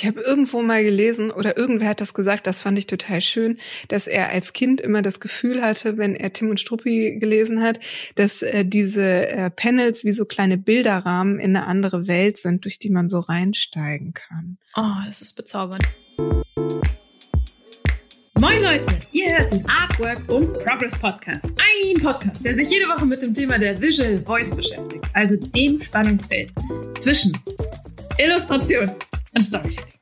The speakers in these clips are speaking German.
Ich habe irgendwo mal gelesen oder irgendwer hat das gesagt, das fand ich total schön, dass er als Kind immer das Gefühl hatte, wenn er Tim und Struppi gelesen hat, dass äh, diese äh, Panels wie so kleine Bilderrahmen in eine andere Welt sind, durch die man so reinsteigen kann. Oh, das ist bezaubernd. Moin Leute, ihr hört den Artwork und Progress Podcast. Ein Podcast, der sich jede Woche mit dem Thema der Visual Voice beschäftigt, also dem Spannungsfeld zwischen Illustration und Storytelling.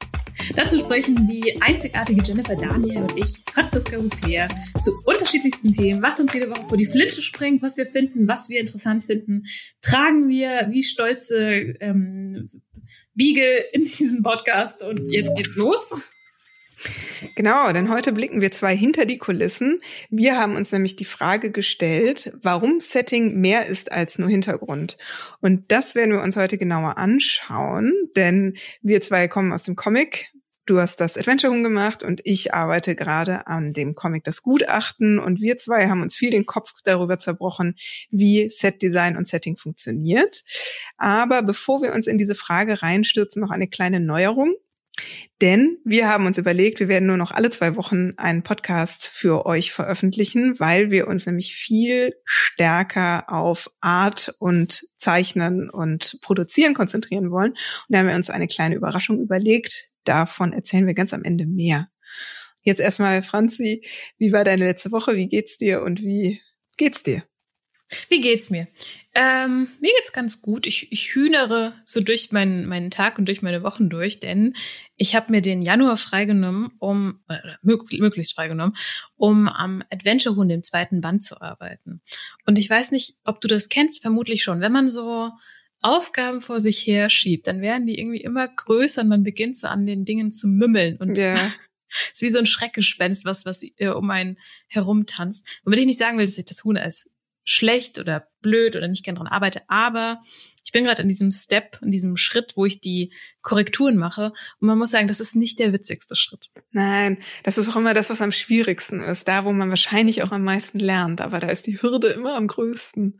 Dazu sprechen die einzigartige Jennifer Daniel und ich, Franziska Rupea, zu unterschiedlichsten Themen, was uns jede Woche vor die Flinte springt, was wir finden, was wir interessant finden. Tragen wir wie stolze ähm, Biegel in diesen Podcast und jetzt geht's los. Genau, denn heute blicken wir zwei hinter die Kulissen. Wir haben uns nämlich die Frage gestellt, warum Setting mehr ist als nur Hintergrund. Und das werden wir uns heute genauer anschauen, denn wir zwei kommen aus dem Comic. Du hast das Adventure Home gemacht und ich arbeite gerade an dem Comic Das Gutachten und wir zwei haben uns viel den Kopf darüber zerbrochen, wie Set Design und Setting funktioniert. Aber bevor wir uns in diese Frage reinstürzen, noch eine kleine Neuerung. Denn wir haben uns überlegt, wir werden nur noch alle zwei Wochen einen Podcast für euch veröffentlichen, weil wir uns nämlich viel stärker auf Art und Zeichnen und Produzieren konzentrieren wollen. Und da haben wir uns eine kleine Überraschung überlegt. Davon erzählen wir ganz am Ende mehr. Jetzt erstmal, Franzi, wie war deine letzte Woche? Wie geht's dir und wie geht's dir? Wie geht's mir? Ähm, mir geht's ganz gut. Ich, ich hühnere so durch meinen, meinen Tag und durch meine Wochen durch, denn ich habe mir den Januar freigenommen, um, oder möglichst freigenommen, um am Adventure Hund im zweiten Band zu arbeiten. Und ich weiß nicht, ob du das kennst, vermutlich schon. Wenn man so Aufgaben vor sich her schiebt, dann werden die irgendwie immer größer und man beginnt so an den Dingen zu mümmeln und ja. ist wie so ein Schreckgespenst, was, was äh, um einen herumtanzt. Womit ich nicht sagen will, dass ich das Huhn als schlecht oder blöd oder nicht gern dran arbeite, aber ich bin gerade in diesem Step, in diesem Schritt, wo ich die Korrekturen mache. Und man muss sagen, das ist nicht der witzigste Schritt. Nein, das ist auch immer das, was am schwierigsten ist. Da, wo man wahrscheinlich auch am meisten lernt. Aber da ist die Hürde immer am größten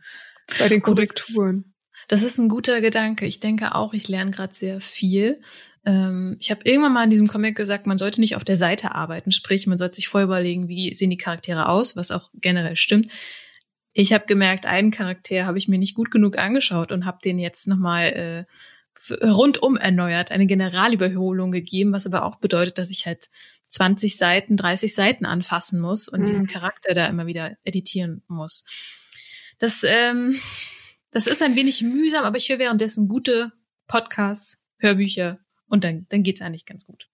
bei den Korrekturen. Das ist ein guter Gedanke. Ich denke auch, ich lerne gerade sehr viel. Ähm, ich habe irgendwann mal in diesem Comic gesagt, man sollte nicht auf der Seite arbeiten, sprich, man sollte sich vorher überlegen, wie sehen die Charaktere aus, was auch generell stimmt ich habe gemerkt, einen Charakter habe ich mir nicht gut genug angeschaut und habe den jetzt nochmal äh, rundum erneuert, eine Generalüberholung gegeben, was aber auch bedeutet, dass ich halt 20 Seiten, 30 Seiten anfassen muss und mhm. diesen Charakter da immer wieder editieren muss. Das, ähm, das ist ein wenig mühsam, aber ich höre währenddessen gute Podcasts, Hörbücher und dann, dann geht's eigentlich ganz gut.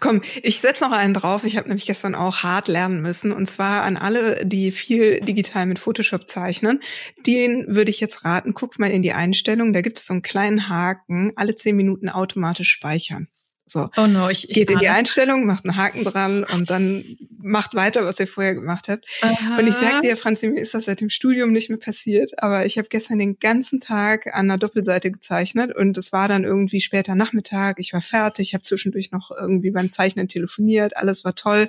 Komm, ich setze noch einen drauf. Ich habe nämlich gestern auch hart lernen müssen. Und zwar an alle, die viel digital mit Photoshop zeichnen. Den würde ich jetzt raten, guckt mal in die Einstellung. Da gibt es so einen kleinen Haken, alle zehn Minuten automatisch speichern. So. Oh no, ich, ich Geht in die Einstellung, macht einen Haken dran und dann macht weiter, was ihr vorher gemacht habt. Aha. Und ich sag dir, Franzi, mir ist das seit dem Studium nicht mehr passiert, aber ich habe gestern den ganzen Tag an einer Doppelseite gezeichnet und es war dann irgendwie später Nachmittag, ich war fertig, habe zwischendurch noch irgendwie beim Zeichnen telefoniert, alles war toll.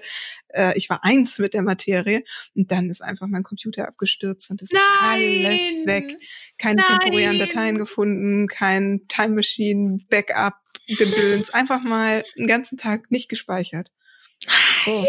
Äh, ich war eins mit der Materie und dann ist einfach mein Computer abgestürzt und ist alles weg. Keine Nein. temporären Dateien gefunden, kein Time Machine Backup Gedöns einfach mal einen ganzen Tag nicht gespeichert. So.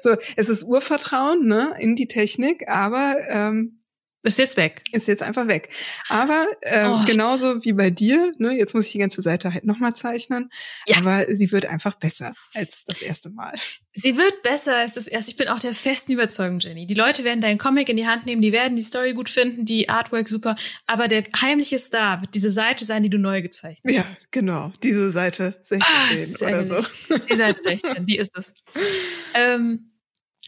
so, es ist Urvertrauen ne, in die Technik, aber ähm, ist jetzt weg. Ist jetzt einfach weg. Aber äh, oh. genauso wie bei dir, ne, jetzt muss ich die ganze Seite halt nochmal zeichnen. Ja. Aber sie wird einfach besser als das erste Mal. Sie wird besser als das erste. Ich bin auch der festen Überzeugung, Jenny. Die Leute werden deinen Comic in die Hand nehmen, die werden die Story gut finden, die Artwork super. Aber der heimliche Star wird diese Seite sein, die du neu gezeichnet hast. Ja, genau. Diese Seite 16 ah, oder so. Die Seite 16, die ist es. Ähm,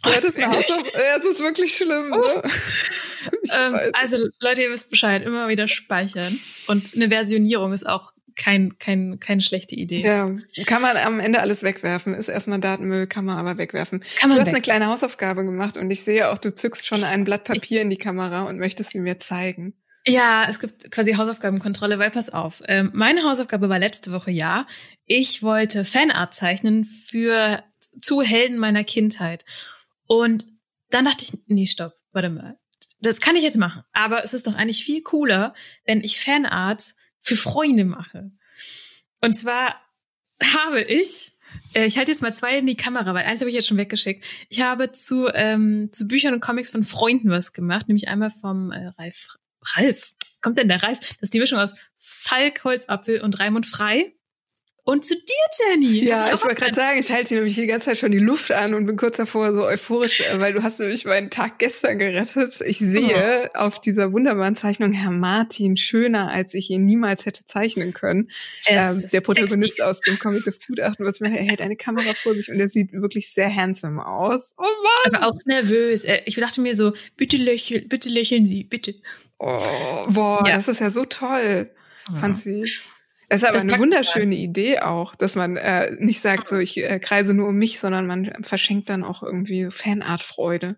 ja, das, ist ja, das ist wirklich schlimm. Ne? Oh. ähm, also Leute, ihr wisst Bescheid, immer wieder speichern. Und eine Versionierung ist auch kein, kein, keine schlechte Idee. Ja, kann man am Ende alles wegwerfen. Ist erstmal Datenmüll, kann man aber wegwerfen. Kann man du hast weg. eine kleine Hausaufgabe gemacht und ich sehe auch, du zückst schon ein Blatt Papier ich, in die Kamera und möchtest sie mir zeigen. Ja, es gibt quasi Hausaufgabenkontrolle, weil pass auf. Ähm, meine Hausaufgabe war letzte Woche ja. Ich wollte Fanart zeichnen für zu Helden meiner Kindheit. Und dann dachte ich, nee, stopp, warte mal. Das kann ich jetzt machen. Aber es ist doch eigentlich viel cooler, wenn ich Fanarts für Freunde mache. Und zwar habe ich, äh, ich halte jetzt mal zwei in die Kamera, weil eins habe ich jetzt schon weggeschickt. Ich habe zu, ähm, zu Büchern und Comics von Freunden was gemacht, nämlich einmal vom äh, Ralf. Ralf, kommt denn der Ralf? Das ist die Mischung aus Falk, Holzapfel und Raimund Frei. Und zu dir, Jenny. Ja, ich, ich wollte gerade sagen, ich halte hier nämlich die ganze Zeit schon die Luft an und bin kurz davor so euphorisch, äh, weil du hast nämlich meinen Tag gestern gerettet. Ich sehe oh. auf dieser wunderbaren Zeichnung Herr Martin schöner, als ich ihn niemals hätte zeichnen können. Ähm, der Protagonist sexy. aus dem Comic des Gutachten, was mir er hält eine Kamera vor sich und er sieht wirklich sehr handsome aus. Oh Mann. Aber auch nervös. Ich dachte mir so, bitte lächeln, bitte lächeln Sie, bitte. Oh, boah, ja. das ist ja so toll. Ja. Fand sie. Es ist aber das eine wunderschöne Idee auch, dass man äh, nicht sagt, so ich äh, kreise nur um mich, sondern man verschenkt dann auch irgendwie so Fanart-Freude.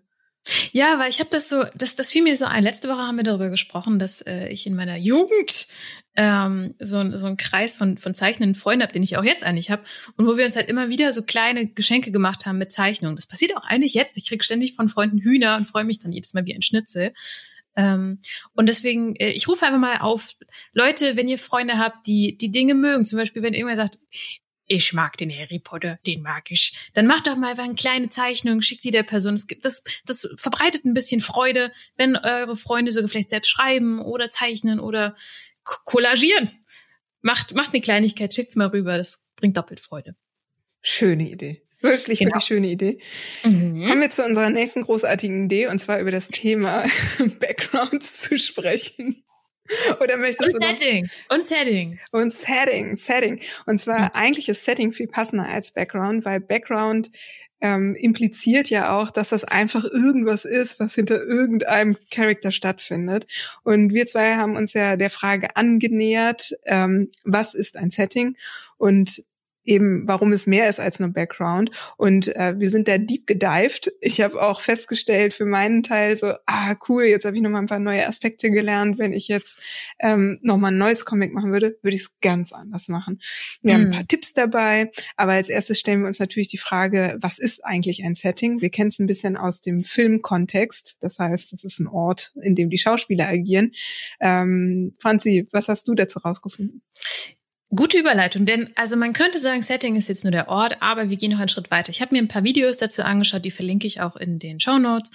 Ja, weil ich habe das so, das, das fiel mir so ein. Letzte Woche haben wir darüber gesprochen, dass äh, ich in meiner Jugend ähm, so, so einen Kreis von, von zeichnenden Freunden habe, den ich auch jetzt eigentlich habe. Und wo wir uns halt immer wieder so kleine Geschenke gemacht haben mit Zeichnungen. Das passiert auch eigentlich jetzt. Ich krieg ständig von Freunden Hühner und freue mich dann jedes Mal wie ein Schnitzel. Ähm, und deswegen, äh, ich rufe einfach mal auf, Leute, wenn ihr Freunde habt, die die Dinge mögen, zum Beispiel, wenn irgendwer sagt, ich mag den Harry Potter, den mag ich. Dann macht doch mal einfach eine kleine Zeichnung, schickt die der Person. Es gibt das, das verbreitet ein bisschen Freude, wenn eure Freunde sogar vielleicht selbst schreiben oder zeichnen oder kollagieren. Macht, macht eine Kleinigkeit, schickt's mal rüber. Das bringt doppelt Freude. Schöne Idee. Wirklich, genau. wirklich schöne Idee. Mhm. Kommen wir zu unserer nächsten großartigen Idee und zwar über das Thema Backgrounds zu sprechen. Oder möchtest und du Setting. Und Setting. Und Setting, Setting. Und zwar mhm. eigentlich ist Setting viel passender als Background, weil Background ähm, impliziert ja auch, dass das einfach irgendwas ist, was hinter irgendeinem Charakter stattfindet. Und wir zwei haben uns ja der Frage angenähert, ähm, was ist ein Setting? Und eben, warum es mehr ist als nur Background. Und äh, wir sind da deep gedived. Ich habe auch festgestellt für meinen Teil so, ah cool, jetzt habe ich nochmal ein paar neue Aspekte gelernt. Wenn ich jetzt ähm, nochmal ein neues Comic machen würde, würde ich es ganz anders machen. Wir mhm. haben ein mhm. paar Tipps dabei, aber als erstes stellen wir uns natürlich die Frage, was ist eigentlich ein Setting? Wir kennen es ein bisschen aus dem Filmkontext. Das heißt, es ist ein Ort, in dem die Schauspieler agieren. Ähm, Franzi, was hast du dazu rausgefunden? Gute Überleitung, denn also man könnte sagen, Setting ist jetzt nur der Ort, aber wir gehen noch einen Schritt weiter. Ich habe mir ein paar Videos dazu angeschaut, die verlinke ich auch in den Show Notes.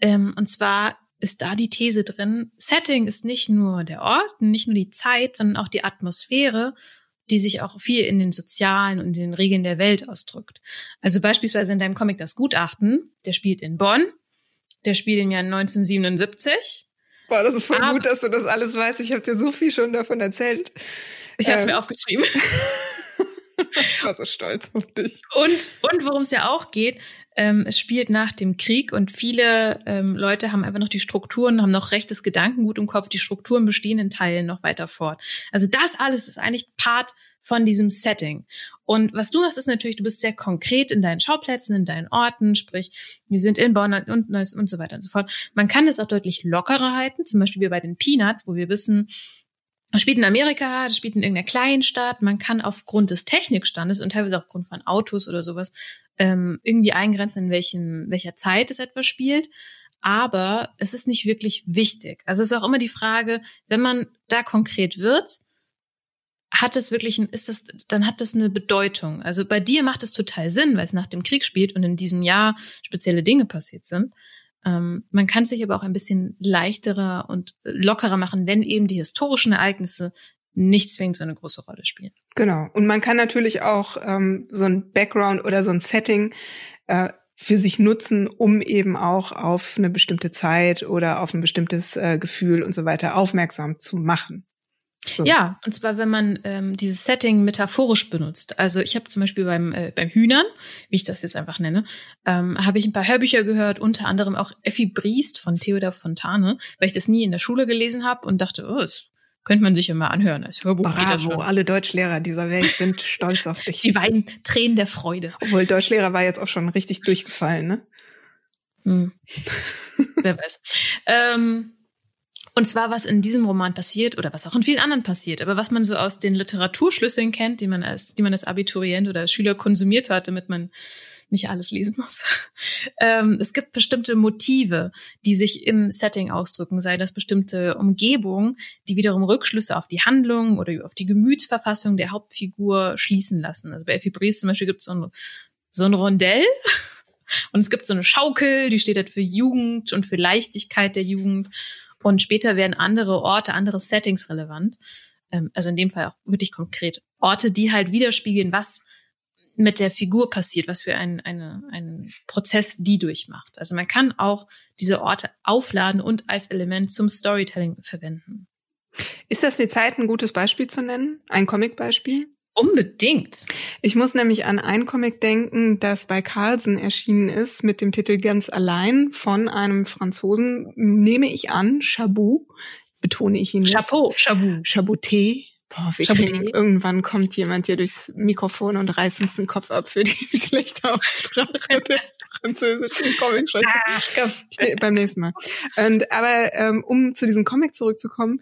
Ähm, und zwar ist da die These drin, Setting ist nicht nur der Ort, nicht nur die Zeit, sondern auch die Atmosphäre, die sich auch viel in den sozialen und den Regeln der Welt ausdrückt. Also beispielsweise in deinem Comic Das Gutachten, der spielt in Bonn, der spielt im Jahr 1977. Boah, das ist voll aber, gut, dass du das alles weißt. Ich habe dir so viel schon davon erzählt. Ich habe es ähm. mir aufgeschrieben. ich war so stolz auf dich. Und, und worum es ja auch geht, ähm, es spielt nach dem Krieg und viele ähm, Leute haben einfach noch die Strukturen, haben noch rechtes Gedankengut im Kopf, die Strukturen bestehen in Teilen noch weiter fort. Also das alles ist eigentlich Part von diesem Setting. Und was du machst, ist natürlich, du bist sehr konkret in deinen Schauplätzen, in deinen Orten, sprich, wir sind in Bonn und, und, und so weiter und so fort. Man kann es auch deutlich lockerer halten, zum Beispiel wie bei den Peanuts, wo wir wissen, das spielt in Amerika, das spielt in irgendeiner kleinen Stadt. Man kann aufgrund des Technikstandes und teilweise aufgrund von Autos oder sowas ähm, irgendwie eingrenzen, in welchem, welcher Zeit es etwas spielt. Aber es ist nicht wirklich wichtig. Also es ist auch immer die Frage, wenn man da konkret wird, hat es wirklich, ein, ist das, dann hat das eine Bedeutung. Also bei dir macht es total Sinn, weil es nach dem Krieg spielt und in diesem Jahr spezielle Dinge passiert sind. Ähm, man kann sich aber auch ein bisschen leichterer und lockerer machen, wenn eben die historischen Ereignisse nicht zwingend so eine große Rolle spielen. Genau. Und man kann natürlich auch ähm, so ein Background oder so ein Setting äh, für sich nutzen, um eben auch auf eine bestimmte Zeit oder auf ein bestimmtes äh, Gefühl und so weiter aufmerksam zu machen. So. Ja, und zwar, wenn man ähm, dieses Setting metaphorisch benutzt. Also ich habe zum Beispiel beim, äh, beim Hühnern, wie ich das jetzt einfach nenne, ähm, habe ich ein paar Hörbücher gehört, unter anderem auch Effi Briest von Theodor Fontane, weil ich das nie in der Schule gelesen habe und dachte, oh, das könnte man sich ja mal anhören als Hörbuch. Bravo, alle Deutschlehrer dieser Welt sind stolz auf dich. Die beiden Tränen der Freude. Obwohl Deutschlehrer war jetzt auch schon richtig durchgefallen, ne? Hm. Wer weiß. Ähm, und zwar, was in diesem Roman passiert oder was auch in vielen anderen passiert, aber was man so aus den Literaturschlüsseln kennt, die man als, die man als Abiturient oder als Schüler konsumiert hat, damit man nicht alles lesen muss. ähm, es gibt bestimmte Motive, die sich im Setting ausdrücken, sei das bestimmte Umgebung, die wiederum Rückschlüsse auf die Handlung oder auf die Gemütsverfassung der Hauptfigur schließen lassen. Also bei Effie Bries zum Beispiel gibt es so ein, so ein Rondell. Und es gibt so eine Schaukel, die steht halt für Jugend und für Leichtigkeit der Jugend. Und später werden andere Orte, andere Settings relevant. Ähm, also in dem Fall auch wirklich konkret Orte, die halt widerspiegeln, was mit der Figur passiert, was für ein, eine, einen Prozess die durchmacht. Also man kann auch diese Orte aufladen und als Element zum Storytelling verwenden. Ist das die Zeit, ein gutes Beispiel zu nennen? Ein Comic-Beispiel? Unbedingt. Ich muss nämlich an ein Comic denken, das bei Carlsen erschienen ist mit dem Titel Ganz allein von einem Franzosen, nehme ich an, Chabot, betone ich ihn Chapeau, Chabot. Chaboté. Boah, wir kriegen, irgendwann kommt jemand hier durchs Mikrofon und reißt uns den Kopf ab für die schlechte Aussprache der französischen comic ah, Beim nächsten Mal. Und, aber ähm, um zu diesem Comic zurückzukommen,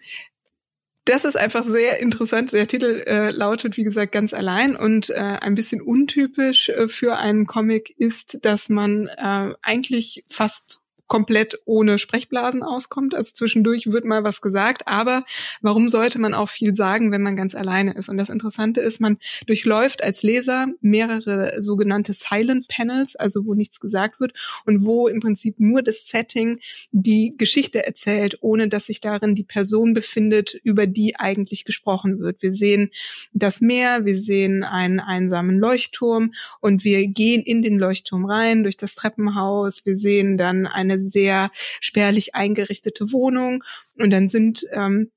das ist einfach sehr interessant. Der Titel äh, lautet, wie gesagt, ganz allein und äh, ein bisschen untypisch äh, für einen Comic ist, dass man äh, eigentlich fast komplett ohne Sprechblasen auskommt. Also zwischendurch wird mal was gesagt, aber warum sollte man auch viel sagen, wenn man ganz alleine ist? Und das Interessante ist, man durchläuft als Leser mehrere sogenannte Silent Panels, also wo nichts gesagt wird und wo im Prinzip nur das Setting die Geschichte erzählt, ohne dass sich darin die Person befindet, über die eigentlich gesprochen wird. Wir sehen das Meer, wir sehen einen einsamen Leuchtturm und wir gehen in den Leuchtturm rein durch das Treppenhaus. Wir sehen dann eine sehr spärlich eingerichtete Wohnung und dann sind ähm,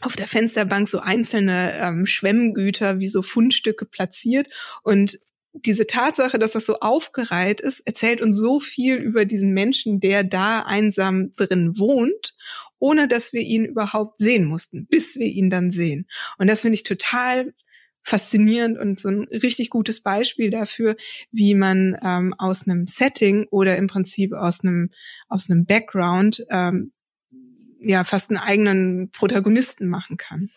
auf der Fensterbank so einzelne ähm, Schwemmgüter wie so Fundstücke platziert und diese Tatsache, dass das so aufgereiht ist, erzählt uns so viel über diesen Menschen, der da einsam drin wohnt, ohne dass wir ihn überhaupt sehen mussten, bis wir ihn dann sehen. Und das finde ich total faszinierend und so ein richtig gutes Beispiel dafür, wie man ähm, aus einem Setting oder im Prinzip aus einem aus einem Background ähm, ja fast einen eigenen Protagonisten machen kann.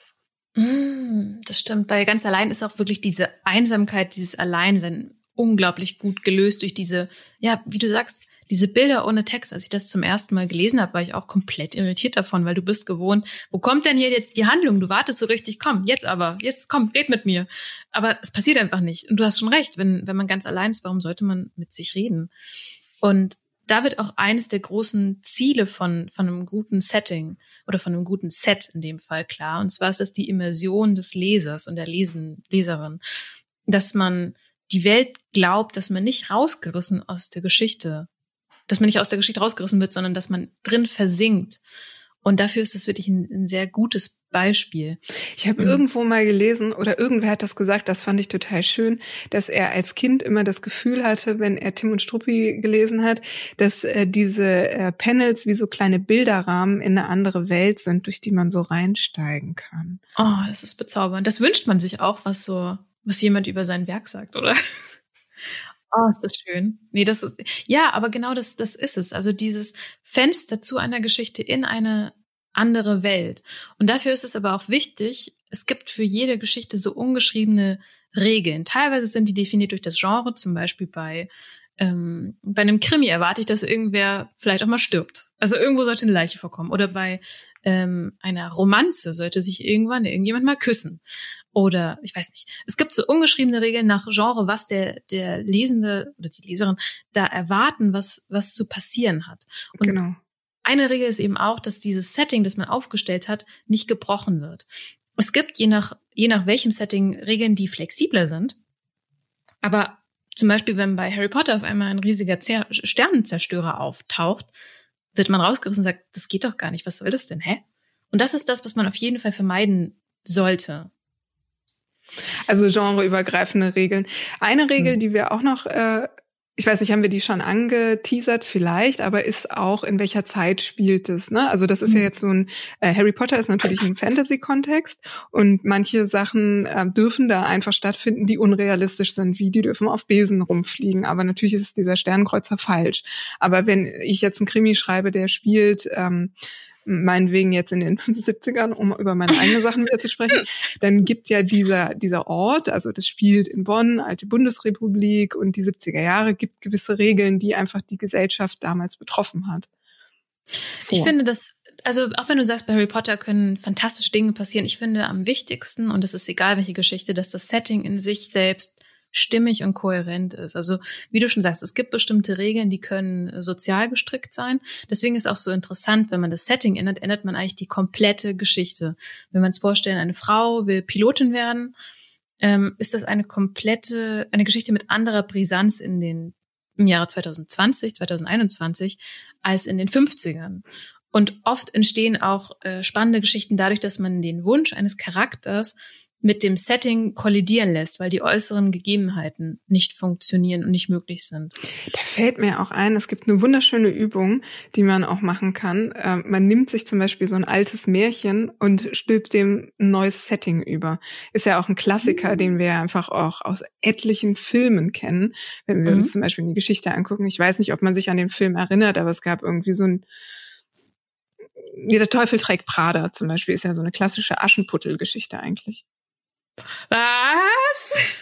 Mm, das stimmt. Bei ganz allein ist auch wirklich diese Einsamkeit, dieses Alleinsein unglaublich gut gelöst durch diese, ja, wie du sagst, diese Bilder ohne Text, als ich das zum ersten Mal gelesen habe, war ich auch komplett irritiert davon, weil du bist gewohnt, wo kommt denn hier jetzt die Handlung? Du wartest so richtig, komm, jetzt aber, jetzt komm, red mit mir. Aber es passiert einfach nicht. Und du hast schon recht, wenn, wenn man ganz allein ist, warum sollte man mit sich reden? Und da wird auch eines der großen Ziele von, von einem guten Setting oder von einem guten Set in dem Fall klar. Und zwar ist das die Immersion des Lesers und der Lesen, Leserin. Dass man die Welt glaubt, dass man nicht rausgerissen aus der Geschichte dass man nicht aus der Geschichte rausgerissen wird, sondern dass man drin versinkt. Und dafür ist es wirklich ein, ein sehr gutes Beispiel. Ich habe mhm. irgendwo mal gelesen oder irgendwer hat das gesagt, das fand ich total schön, dass er als Kind immer das Gefühl hatte, wenn er Tim und Struppi gelesen hat, dass äh, diese äh, Panels wie so kleine Bilderrahmen in eine andere Welt sind, durch die man so reinsteigen kann. Oh, das ist bezaubernd. Das wünscht man sich auch, was so, was jemand über sein Werk sagt, oder? Oh, ist das schön. Nee, das ist, ja, aber genau das, das ist es. Also dieses Fenster zu einer Geschichte in eine andere Welt. Und dafür ist es aber auch wichtig, es gibt für jede Geschichte so ungeschriebene Regeln. Teilweise sind die definiert durch das Genre, zum Beispiel bei ähm, bei einem Krimi erwarte ich, dass irgendwer vielleicht auch mal stirbt. Also irgendwo sollte eine Leiche vorkommen. Oder bei ähm, einer Romanze sollte sich irgendwann irgendjemand mal küssen. Oder ich weiß nicht. Es gibt so ungeschriebene Regeln nach Genre, was der, der Lesende oder die Leserin da erwarten, was, was zu passieren hat. Und genau. eine Regel ist eben auch, dass dieses Setting, das man aufgestellt hat, nicht gebrochen wird. Es gibt je nach, je nach welchem Setting Regeln, die flexibler sind. Aber zum Beispiel, wenn bei Harry Potter auf einmal ein riesiger Zer Sternenzerstörer auftaucht, wird man rausgerissen und sagt, das geht doch gar nicht, was soll das denn, hä? Und das ist das, was man auf jeden Fall vermeiden sollte. Also genreübergreifende Regeln. Eine Regel, hm. die wir auch noch äh, ich weiß nicht, haben wir die schon angeteasert vielleicht, aber ist auch, in welcher Zeit spielt es, ne? Also das ist ja mhm. jetzt so ein, äh, Harry Potter ist natürlich ein Fantasy-Kontext und manche Sachen äh, dürfen da einfach stattfinden, die unrealistisch sind, wie die dürfen auf Besen rumfliegen, aber natürlich ist dieser Sternkreuzer falsch. Aber wenn ich jetzt einen Krimi schreibe, der spielt, ähm, meinetwegen jetzt in den 70ern, um über meine eigenen Sachen wieder zu sprechen, dann gibt ja dieser, dieser Ort, also das spielt in Bonn, alte Bundesrepublik und die 70er Jahre, gibt gewisse Regeln, die einfach die Gesellschaft damals betroffen hat. Vor. Ich finde das, also auch wenn du sagst, bei Harry Potter können fantastische Dinge passieren, ich finde am wichtigsten, und es ist egal welche Geschichte, dass das Setting in sich selbst stimmig und kohärent ist. Also wie du schon sagst, es gibt bestimmte Regeln, die können sozial gestrickt sein. Deswegen ist auch so interessant, wenn man das Setting ändert, ändert man eigentlich die komplette Geschichte. Wenn man es vorstellen, eine Frau will Pilotin werden, ähm, ist das eine komplette, eine Geschichte mit anderer Brisanz in den im Jahre 2020, 2021 als in den 50ern. Und oft entstehen auch äh, spannende Geschichten dadurch, dass man den Wunsch eines Charakters mit dem Setting kollidieren lässt, weil die äußeren Gegebenheiten nicht funktionieren und nicht möglich sind. Da fällt mir auch ein, es gibt eine wunderschöne Übung, die man auch machen kann. Ähm, man nimmt sich zum Beispiel so ein altes Märchen und stülpt dem ein neues Setting über. Ist ja auch ein Klassiker, mhm. den wir einfach auch aus etlichen Filmen kennen, wenn wir mhm. uns zum Beispiel die Geschichte angucken. Ich weiß nicht, ob man sich an den Film erinnert, aber es gab irgendwie so ein der Teufel trägt Prada zum Beispiel ist ja so eine klassische Aschenputtel-Geschichte eigentlich. Was?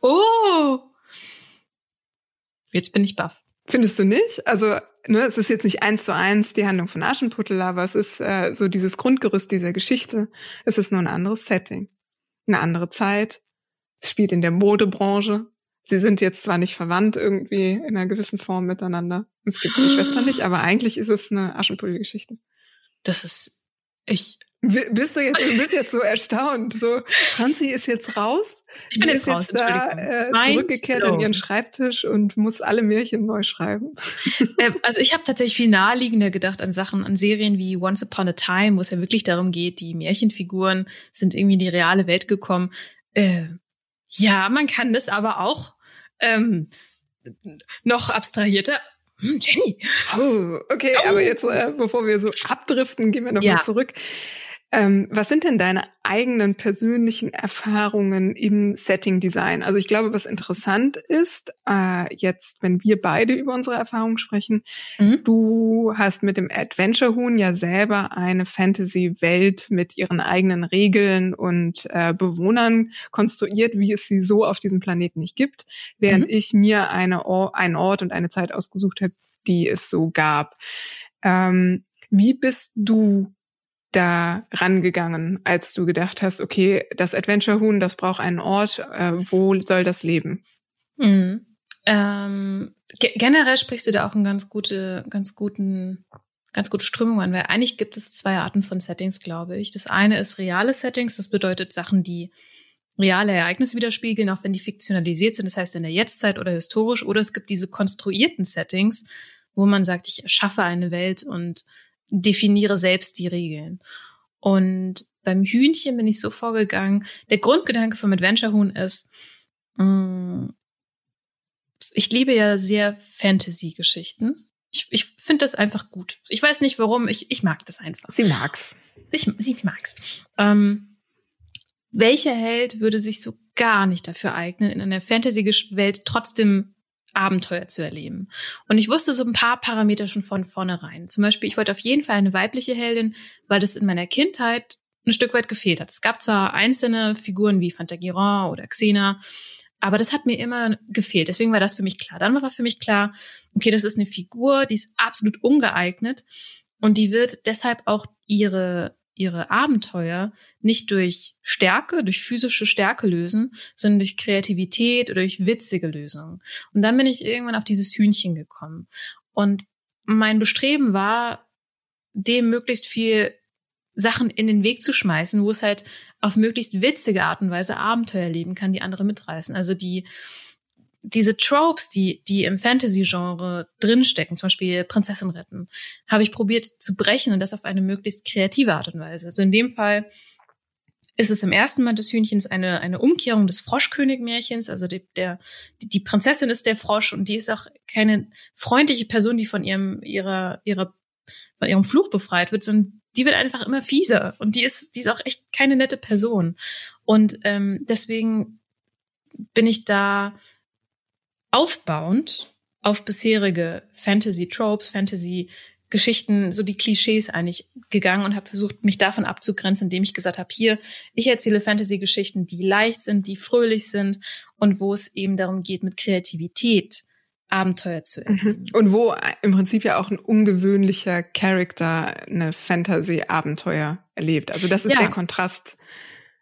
Oh. Jetzt bin ich baff. Findest du nicht? Also, ne, es ist jetzt nicht eins zu eins die Handlung von Aschenputtel, aber es ist äh, so dieses Grundgerüst dieser Geschichte. Es ist nur ein anderes Setting, eine andere Zeit. Es spielt in der Modebranche. Sie sind jetzt zwar nicht verwandt irgendwie in einer gewissen Form miteinander. Es gibt die Schwester nicht, aber eigentlich ist es eine Aschenputtel-Geschichte. Das ist, ich, bist du jetzt, du bist jetzt so erstaunt. So, Franzi ist jetzt raus. Ich bin jetzt, raus. Jetzt da äh, zurückgekehrt an ihren Schreibtisch und muss alle Märchen neu schreiben. Äh, also ich habe tatsächlich viel naheliegender gedacht an Sachen, an Serien wie Once Upon a Time, wo es ja wirklich darum geht, die Märchenfiguren sind irgendwie in die reale Welt gekommen. Äh, ja, man kann das aber auch ähm, noch abstrahierter hm, Jenny. Oh, okay, oh. aber jetzt, äh, bevor wir so abdriften, gehen wir nochmal ja. zurück. Ähm, was sind denn deine eigenen persönlichen Erfahrungen im Setting Design? Also ich glaube, was interessant ist, äh, jetzt, wenn wir beide über unsere Erfahrungen sprechen, mhm. du hast mit dem Adventure Huhn ja selber eine Fantasy-Welt mit ihren eigenen Regeln und äh, Bewohnern konstruiert, wie es sie so auf diesem Planeten nicht gibt, während mhm. ich mir eine Or einen Ort und eine Zeit ausgesucht habe, die es so gab. Ähm, wie bist du da rangegangen, als du gedacht hast, okay, das Adventure Huhn, das braucht einen Ort, äh, wo soll das leben? Mhm. Ähm, ge generell sprichst du da auch einen ganz gute, ganz guten, ganz gute Strömung an, weil eigentlich gibt es zwei Arten von Settings, glaube ich. Das eine ist reale Settings, das bedeutet Sachen, die reale Ereignisse widerspiegeln, auch wenn die fiktionalisiert sind, das heißt in der Jetztzeit oder historisch, oder es gibt diese konstruierten Settings, wo man sagt, ich erschaffe eine Welt und definiere selbst die Regeln. Und beim Hühnchen bin ich so vorgegangen. Der Grundgedanke vom Adventure Huhn ist, mh, mm, ich liebe ja sehr Fantasy-Geschichten. Ich, ich finde das einfach gut. Ich weiß nicht warum, ich, ich mag das einfach. Sie mag's. Ich, sie mag's. Ähm, welcher Held würde sich so gar nicht dafür eignen, in einer Fantasy-Welt trotzdem Abenteuer zu erleben. Und ich wusste so ein paar Parameter schon von vornherein. Zum Beispiel, ich wollte auf jeden Fall eine weibliche Heldin, weil das in meiner Kindheit ein Stück weit gefehlt hat. Es gab zwar einzelne Figuren wie Fantagiron oder Xena, aber das hat mir immer gefehlt. Deswegen war das für mich klar. Dann war für mich klar, okay, das ist eine Figur, die ist absolut ungeeignet und die wird deshalb auch ihre ihre Abenteuer nicht durch Stärke, durch physische Stärke lösen, sondern durch Kreativität oder durch witzige Lösungen. Und dann bin ich irgendwann auf dieses Hühnchen gekommen. Und mein Bestreben war, dem möglichst viel Sachen in den Weg zu schmeißen, wo es halt auf möglichst witzige Art und Weise Abenteuer leben kann, die andere mitreißen. Also die, diese Tropes, die, die im Fantasy-Genre drinstecken, zum Beispiel Prinzessin retten, habe ich probiert zu brechen und das auf eine möglichst kreative Art und Weise. Also in dem Fall ist es im ersten Mal des Hühnchens eine, eine Umkehrung des Froschkönig-Märchens. Also die, der, die Prinzessin ist der Frosch und die ist auch keine freundliche Person, die von ihrem, ihrer, ihrer, von ihrem Fluch befreit wird, sondern die wird einfach immer fieser und die ist, die ist auch echt keine nette Person. Und ähm, deswegen bin ich da aufbauend auf bisherige Fantasy-Tropes, Fantasy Geschichten, so die Klischees eigentlich gegangen und habe versucht, mich davon abzugrenzen, indem ich gesagt habe, hier, ich erzähle Fantasy-Geschichten, die leicht sind, die fröhlich sind und wo es eben darum geht, mit Kreativität Abenteuer zu mhm. erleben. Und wo im Prinzip ja auch ein ungewöhnlicher Charakter eine Fantasy-Abenteuer erlebt. Also das ist ja. der Kontrast.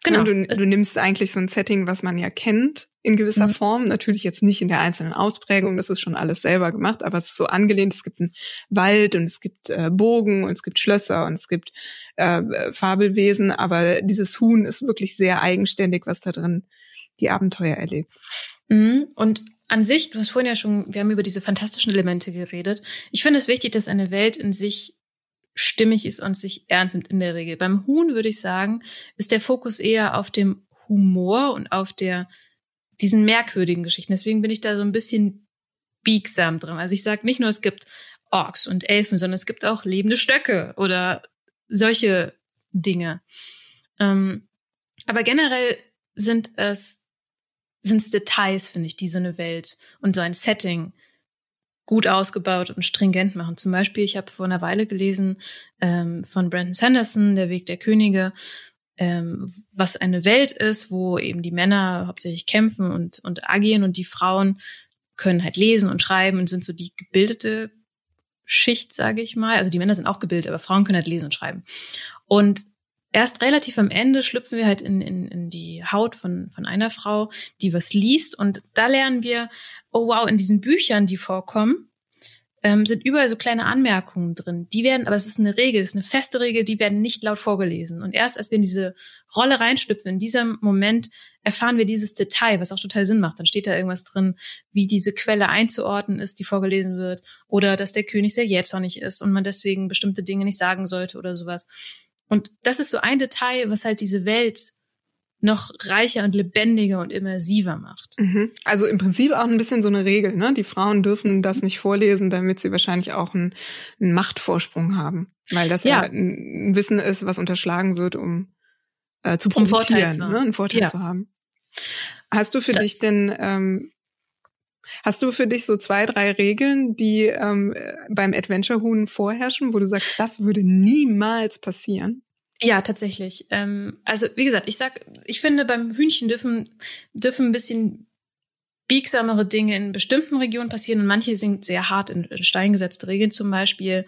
Genau. Du, du, nimmst eigentlich so ein Setting, was man ja kennt, in gewisser mhm. Form. Natürlich jetzt nicht in der einzelnen Ausprägung, das ist schon alles selber gemacht, aber es ist so angelehnt. Es gibt einen Wald und es gibt äh, Bogen und es gibt Schlösser und es gibt äh, Fabelwesen, aber dieses Huhn ist wirklich sehr eigenständig, was da drin die Abenteuer erlebt. Mhm. Und an sich, du hast vorhin ja schon, wir haben über diese fantastischen Elemente geredet. Ich finde es wichtig, dass eine Welt in sich stimmig ist und sich ernst nimmt in der Regel. Beim Huhn würde ich sagen, ist der Fokus eher auf dem Humor und auf der diesen merkwürdigen Geschichten. Deswegen bin ich da so ein bisschen biegsam drin. Also ich sage nicht nur, es gibt Orks und Elfen, sondern es gibt auch lebende Stöcke oder solche Dinge. Ähm, aber generell sind es sind es Details, finde ich, die so eine Welt und so ein Setting gut ausgebaut und stringent machen. Zum Beispiel, ich habe vor einer Weile gelesen ähm, von Brandon Sanderson, Der Weg der Könige, ähm, was eine Welt ist, wo eben die Männer hauptsächlich kämpfen und, und agieren und die Frauen können halt lesen und schreiben und sind so die gebildete Schicht, sage ich mal. Also die Männer sind auch gebildet, aber Frauen können halt lesen und schreiben. Und erst relativ am Ende schlüpfen wir halt in, in, in die Haut von, von einer Frau, die was liest. Und da lernen wir, oh wow, in diesen Büchern, die vorkommen, ähm, sind überall so kleine Anmerkungen drin. Die werden, aber es ist eine Regel, es ist eine feste Regel, die werden nicht laut vorgelesen. Und erst als wir in diese Rolle reinschlüpfen, in diesem Moment erfahren wir dieses Detail, was auch total Sinn macht. Dann steht da irgendwas drin, wie diese Quelle einzuordnen ist, die vorgelesen wird, oder dass der König sehr jähzornig ist und man deswegen bestimmte Dinge nicht sagen sollte oder sowas. Und das ist so ein Detail, was halt diese Welt noch reicher und lebendiger und immersiver macht. Mhm. Also im Prinzip auch ein bisschen so eine Regel, ne? Die Frauen dürfen das nicht vorlesen, damit sie wahrscheinlich auch einen, einen Machtvorsprung haben. Weil das ja. ein Wissen ist, was unterschlagen wird, um äh, zu profitieren, um ne? einen Vorteil ja. zu haben. Hast du für das dich denn ähm, Hast du für dich so zwei, drei Regeln, die ähm, beim Adventure Huhn vorherrschen, wo du sagst, das würde niemals passieren? Ja, tatsächlich. Ähm, also wie gesagt, ich sag, ich finde beim Hühnchen dürfen dürfen ein bisschen biegsamere Dinge in bestimmten Regionen passieren und manche sind sehr hart in, in Stein gesetzte Regeln. Zum Beispiel,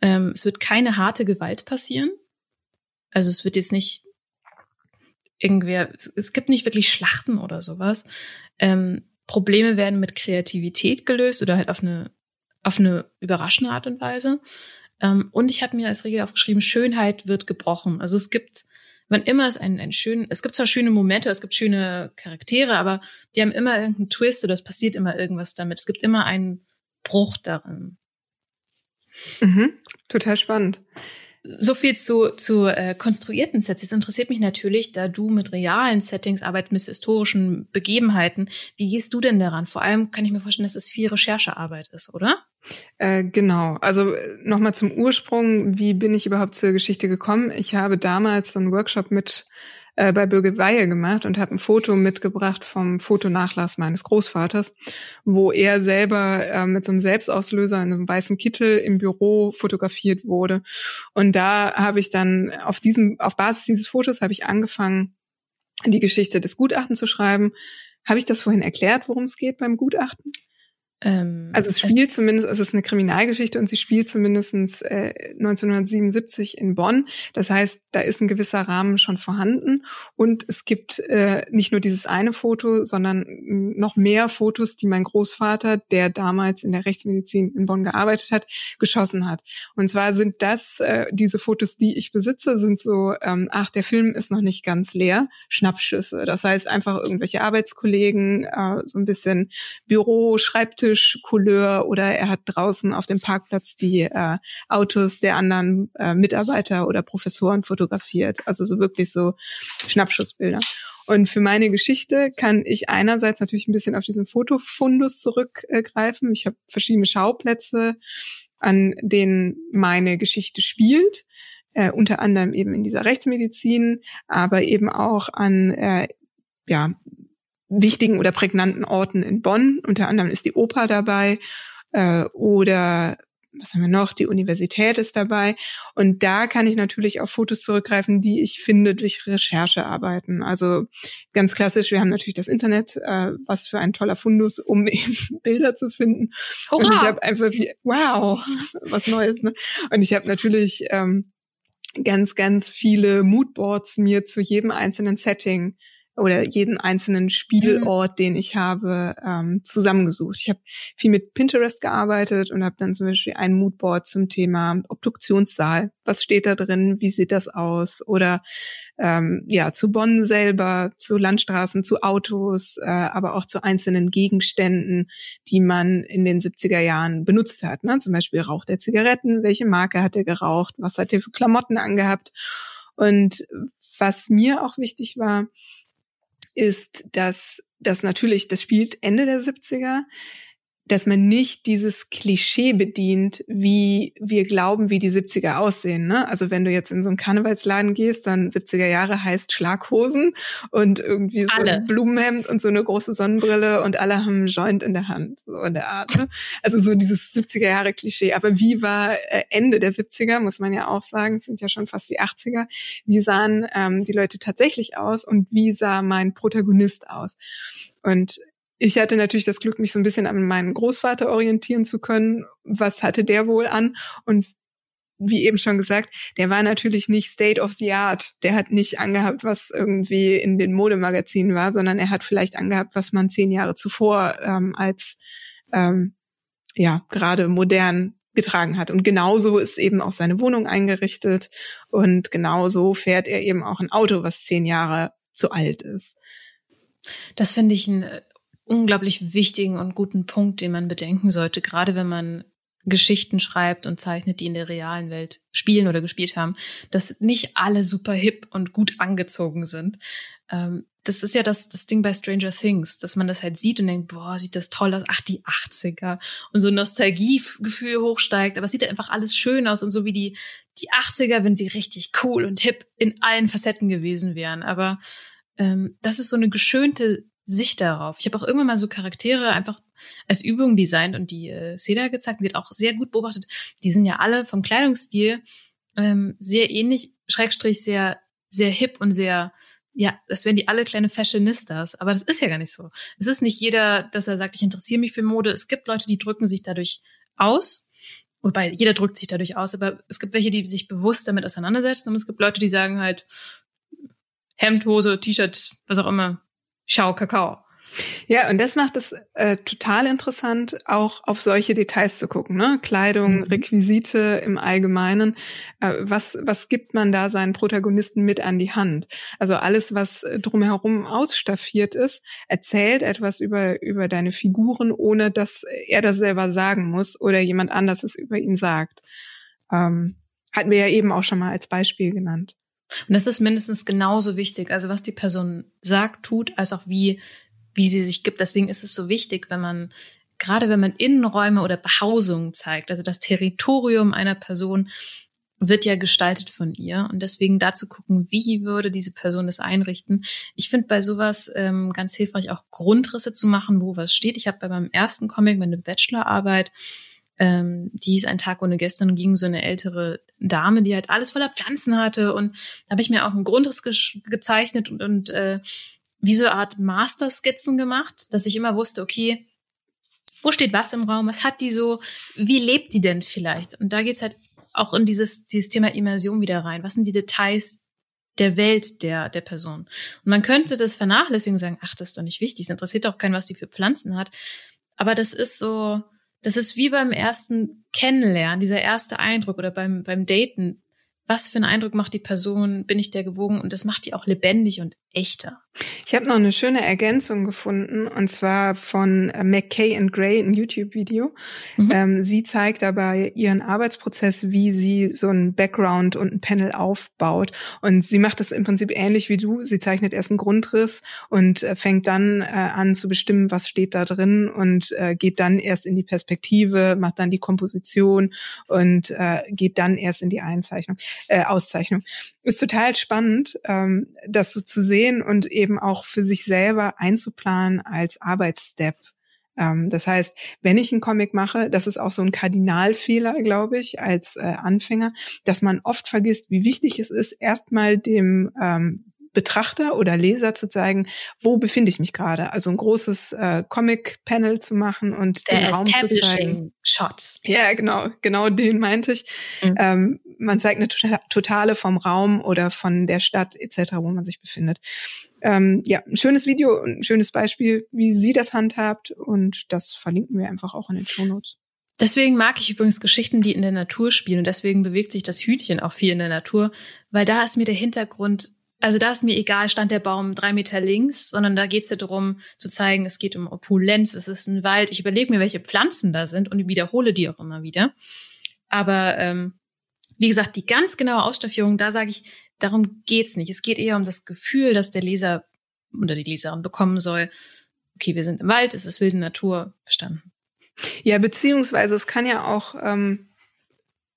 ähm, es wird keine harte Gewalt passieren. Also es wird jetzt nicht irgendwer, es, es gibt nicht wirklich Schlachten oder sowas. Ähm, Probleme werden mit Kreativität gelöst oder halt auf eine auf eine überraschende Art und Weise. Ähm, und ich habe mir als Regel aufgeschrieben, Schönheit wird gebrochen. Also es gibt, wann immer es einen, einen schönen, es gibt zwar schöne Momente, es gibt schöne Charaktere, aber die haben immer irgendeinen Twist oder es passiert immer irgendwas damit. Es gibt immer einen Bruch darin. Mhm, total spannend. So viel zu, zu äh, konstruierten Sets. Jetzt interessiert mich natürlich, da du mit realen Settings arbeitest, mit historischen Begebenheiten, wie gehst du denn daran? Vor allem kann ich mir vorstellen, dass es viel Recherchearbeit ist, oder? Äh, genau. Also äh, nochmal zum Ursprung. Wie bin ich überhaupt zur Geschichte gekommen? Ich habe damals einen Workshop mit äh, bei Birgit Weihe gemacht und habe ein Foto mitgebracht vom Fotonachlass meines Großvaters, wo er selber äh, mit so einem Selbstauslöser in einem weißen Kittel im Büro fotografiert wurde. Und da habe ich dann auf diesem, auf Basis dieses Fotos habe ich angefangen, die Geschichte des Gutachtens zu schreiben. Habe ich das vorhin erklärt, worum es geht beim Gutachten? Ähm, also es spielt zumindest, es ist eine Kriminalgeschichte und sie spielt zumindestens äh, 1977 in Bonn. Das heißt, da ist ein gewisser Rahmen schon vorhanden und es gibt äh, nicht nur dieses eine Foto, sondern noch mehr Fotos, die mein Großvater, der damals in der Rechtsmedizin in Bonn gearbeitet hat, geschossen hat. Und zwar sind das äh, diese Fotos, die ich besitze, sind so, ähm, ach, der Film ist noch nicht ganz leer, Schnappschüsse. Das heißt einfach irgendwelche Arbeitskollegen, äh, so ein bisschen Büro, Schreibtisch Couleur oder er hat draußen auf dem Parkplatz die äh, Autos der anderen äh, Mitarbeiter oder Professoren fotografiert. Also so wirklich so Schnappschussbilder. Und für meine Geschichte kann ich einerseits natürlich ein bisschen auf diesen Fotofundus zurückgreifen. Ich habe verschiedene Schauplätze, an denen meine Geschichte spielt. Äh, unter anderem eben in dieser Rechtsmedizin, aber eben auch an äh, ja, wichtigen oder prägnanten Orten in Bonn. Unter anderem ist die Oper dabei äh, oder was haben wir noch? Die Universität ist dabei. Und da kann ich natürlich auf Fotos zurückgreifen, die ich finde durch Recherchearbeiten. Also ganz klassisch, wir haben natürlich das Internet, äh, was für ein toller Fundus, um eben Bilder zu finden. Hurra! Und ich habe einfach, wow, was Neues. Ne? Und ich habe natürlich ähm, ganz, ganz viele Moodboards mir zu jedem einzelnen Setting oder jeden einzelnen Spielort, mhm. den ich habe, ähm, zusammengesucht. Ich habe viel mit Pinterest gearbeitet und habe dann zum Beispiel ein Moodboard zum Thema Obduktionssaal. Was steht da drin? Wie sieht das aus? Oder ähm, ja, zu Bonn selber, zu Landstraßen, zu Autos, äh, aber auch zu einzelnen Gegenständen, die man in den 70er Jahren benutzt hat. Ne? Zum Beispiel Rauch der Zigaretten, welche Marke hat er geraucht, was hat er für Klamotten angehabt. Und was mir auch wichtig war, ist, dass das natürlich, das spielt Ende der 70er, dass man nicht dieses Klischee bedient, wie wir glauben, wie die 70er aussehen. Ne? Also wenn du jetzt in so einen Karnevalsladen gehst, dann 70er Jahre heißt Schlaghosen und irgendwie so alle. ein Blumenhemd und so eine große Sonnenbrille und alle haben einen Joint in der Hand, so in der Art. Ne? Also so dieses 70er Jahre Klischee. Aber wie war äh, Ende der 70er, muss man ja auch sagen, es sind ja schon fast die 80er, wie sahen ähm, die Leute tatsächlich aus und wie sah mein Protagonist aus? Und ich hatte natürlich das Glück, mich so ein bisschen an meinen Großvater orientieren zu können. Was hatte der wohl an? Und wie eben schon gesagt, der war natürlich nicht State of the Art. Der hat nicht angehabt, was irgendwie in den Modemagazinen war, sondern er hat vielleicht angehabt, was man zehn Jahre zuvor ähm, als ähm, ja gerade modern getragen hat. Und genauso ist eben auch seine Wohnung eingerichtet und genauso fährt er eben auch ein Auto, was zehn Jahre zu alt ist. Das finde ich ein unglaublich wichtigen und guten Punkt, den man bedenken sollte, gerade wenn man Geschichten schreibt und zeichnet, die in der realen Welt spielen oder gespielt haben, dass nicht alle super hip und gut angezogen sind. Ähm, das ist ja das, das Ding bei Stranger Things, dass man das halt sieht und denkt, boah, sieht das toll aus, ach, die 80er und so Nostalgiegefühl hochsteigt, aber es sieht halt einfach alles schön aus und so wie die, die 80er, wenn sie richtig cool und hip in allen Facetten gewesen wären. Aber ähm, das ist so eine geschönte Sicht darauf. Ich habe auch irgendwann mal so Charaktere einfach als Übung designt und die äh, Seda gezeigt. Sie hat auch sehr gut beobachtet. Die sind ja alle vom Kleidungsstil ähm, sehr ähnlich, Schrägstrich sehr, sehr hip und sehr, ja, das wären die alle kleine Fashionistas. Aber das ist ja gar nicht so. Es ist nicht jeder, dass er sagt, ich interessiere mich für Mode. Es gibt Leute, die drücken sich dadurch aus. Wobei jeder drückt sich dadurch aus, aber es gibt welche, die sich bewusst damit auseinandersetzen und es gibt Leute, die sagen halt Hemd, Hose, T-Shirt, was auch immer, Schau Kakao. Ja, und das macht es äh, total interessant, auch auf solche Details zu gucken. Ne? Kleidung, mhm. Requisite im Allgemeinen. Äh, was, was gibt man da seinen Protagonisten mit an die Hand? Also alles, was drumherum ausstaffiert ist, erzählt etwas über, über deine Figuren, ohne dass er das selber sagen muss oder jemand anders es über ihn sagt. Ähm, hatten wir ja eben auch schon mal als Beispiel genannt. Und das ist mindestens genauso wichtig, also was die Person sagt, tut, als auch wie, wie sie sich gibt. Deswegen ist es so wichtig, wenn man, gerade wenn man Innenräume oder Behausungen zeigt, also das Territorium einer Person wird ja gestaltet von ihr und deswegen dazu gucken, wie würde diese Person das einrichten. Ich finde bei sowas ähm, ganz hilfreich auch Grundrisse zu machen, wo was steht. Ich habe bei meinem ersten Comic, meine Bachelorarbeit, ähm, die hieß Ein Tag ohne gestern und ging so eine ältere Dame, die halt alles voller Pflanzen hatte. Und da habe ich mir auch einen Grundriss ge gezeichnet und, und äh, wie so eine Art Masterskizzen gemacht, dass ich immer wusste, okay, wo steht was im Raum, was hat die so, wie lebt die denn vielleicht? Und da geht's halt auch in dieses, dieses Thema Immersion wieder rein. Was sind die Details der Welt der, der Person? Und man könnte das vernachlässigen und sagen, ach, das ist doch nicht wichtig, es interessiert doch keinen, was sie für Pflanzen hat. Aber das ist so, das ist wie beim ersten Kennenlernen, dieser erste Eindruck oder beim, beim Daten. Was für einen Eindruck macht die Person? Bin ich der gewogen? Und das macht die auch lebendig und echter. Ich habe noch eine schöne Ergänzung gefunden und zwar von äh, McKay and Gray, ein YouTube-Video. Mhm. Ähm, sie zeigt dabei ihren Arbeitsprozess, wie sie so ein Background und ein Panel aufbaut. Und sie macht das im Prinzip ähnlich wie du. Sie zeichnet erst einen Grundriss und äh, fängt dann äh, an zu bestimmen, was steht da drin und äh, geht dann erst in die Perspektive, macht dann die Komposition und äh, geht dann erst in die Einzeichnung, äh, Auszeichnung. Ist total spannend, ähm, das so zu sehen und eben auch für sich selber einzuplanen als Arbeitsstep. Ähm, das heißt, wenn ich einen Comic mache, das ist auch so ein Kardinalfehler, glaube ich, als äh, Anfänger, dass man oft vergisst, wie wichtig es ist, erstmal dem ähm, Betrachter oder Leser zu zeigen, wo befinde ich mich gerade. Also ein großes äh, Comic-Panel zu machen und Der den Raum zu zeigen. Shot. Ja, genau, genau den meinte ich. Mhm. Ähm, man zeigt eine tota-, totale vom Raum oder von der Stadt etc., wo man sich befindet. Ähm, ja, ein schönes Video, ein schönes Beispiel, wie sie das handhabt und das verlinken wir einfach auch in den Show Notes. Deswegen mag ich übrigens Geschichten, die in der Natur spielen und deswegen bewegt sich das Hühnchen auch viel in der Natur, weil da ist mir der Hintergrund also da ist mir egal, stand der Baum drei Meter links, sondern da geht es ja darum zu zeigen, es geht um Opulenz, es ist ein Wald. Ich überlege mir, welche Pflanzen da sind und wiederhole die auch immer wieder. Aber ähm, wie gesagt, die ganz genaue Ausstaffierung, da sage ich, darum geht's nicht. Es geht eher um das Gefühl, dass der Leser oder die Leserin bekommen soll, okay, wir sind im Wald, es ist wilde Natur, verstanden. Ja, beziehungsweise es kann ja auch ähm,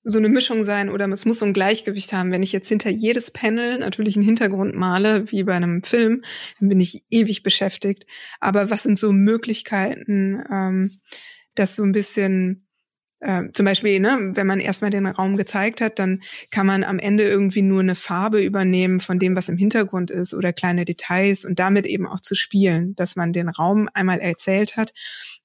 so eine Mischung sein oder es muss so ein Gleichgewicht haben. Wenn ich jetzt hinter jedes Panel natürlich einen Hintergrund male, wie bei einem Film, dann bin ich ewig beschäftigt. Aber was sind so Möglichkeiten, ähm, das so ein bisschen äh, zum Beispiel, ne, wenn man erstmal den Raum gezeigt hat, dann kann man am Ende irgendwie nur eine Farbe übernehmen von dem, was im Hintergrund ist oder kleine Details und damit eben auch zu spielen, dass man den Raum einmal erzählt hat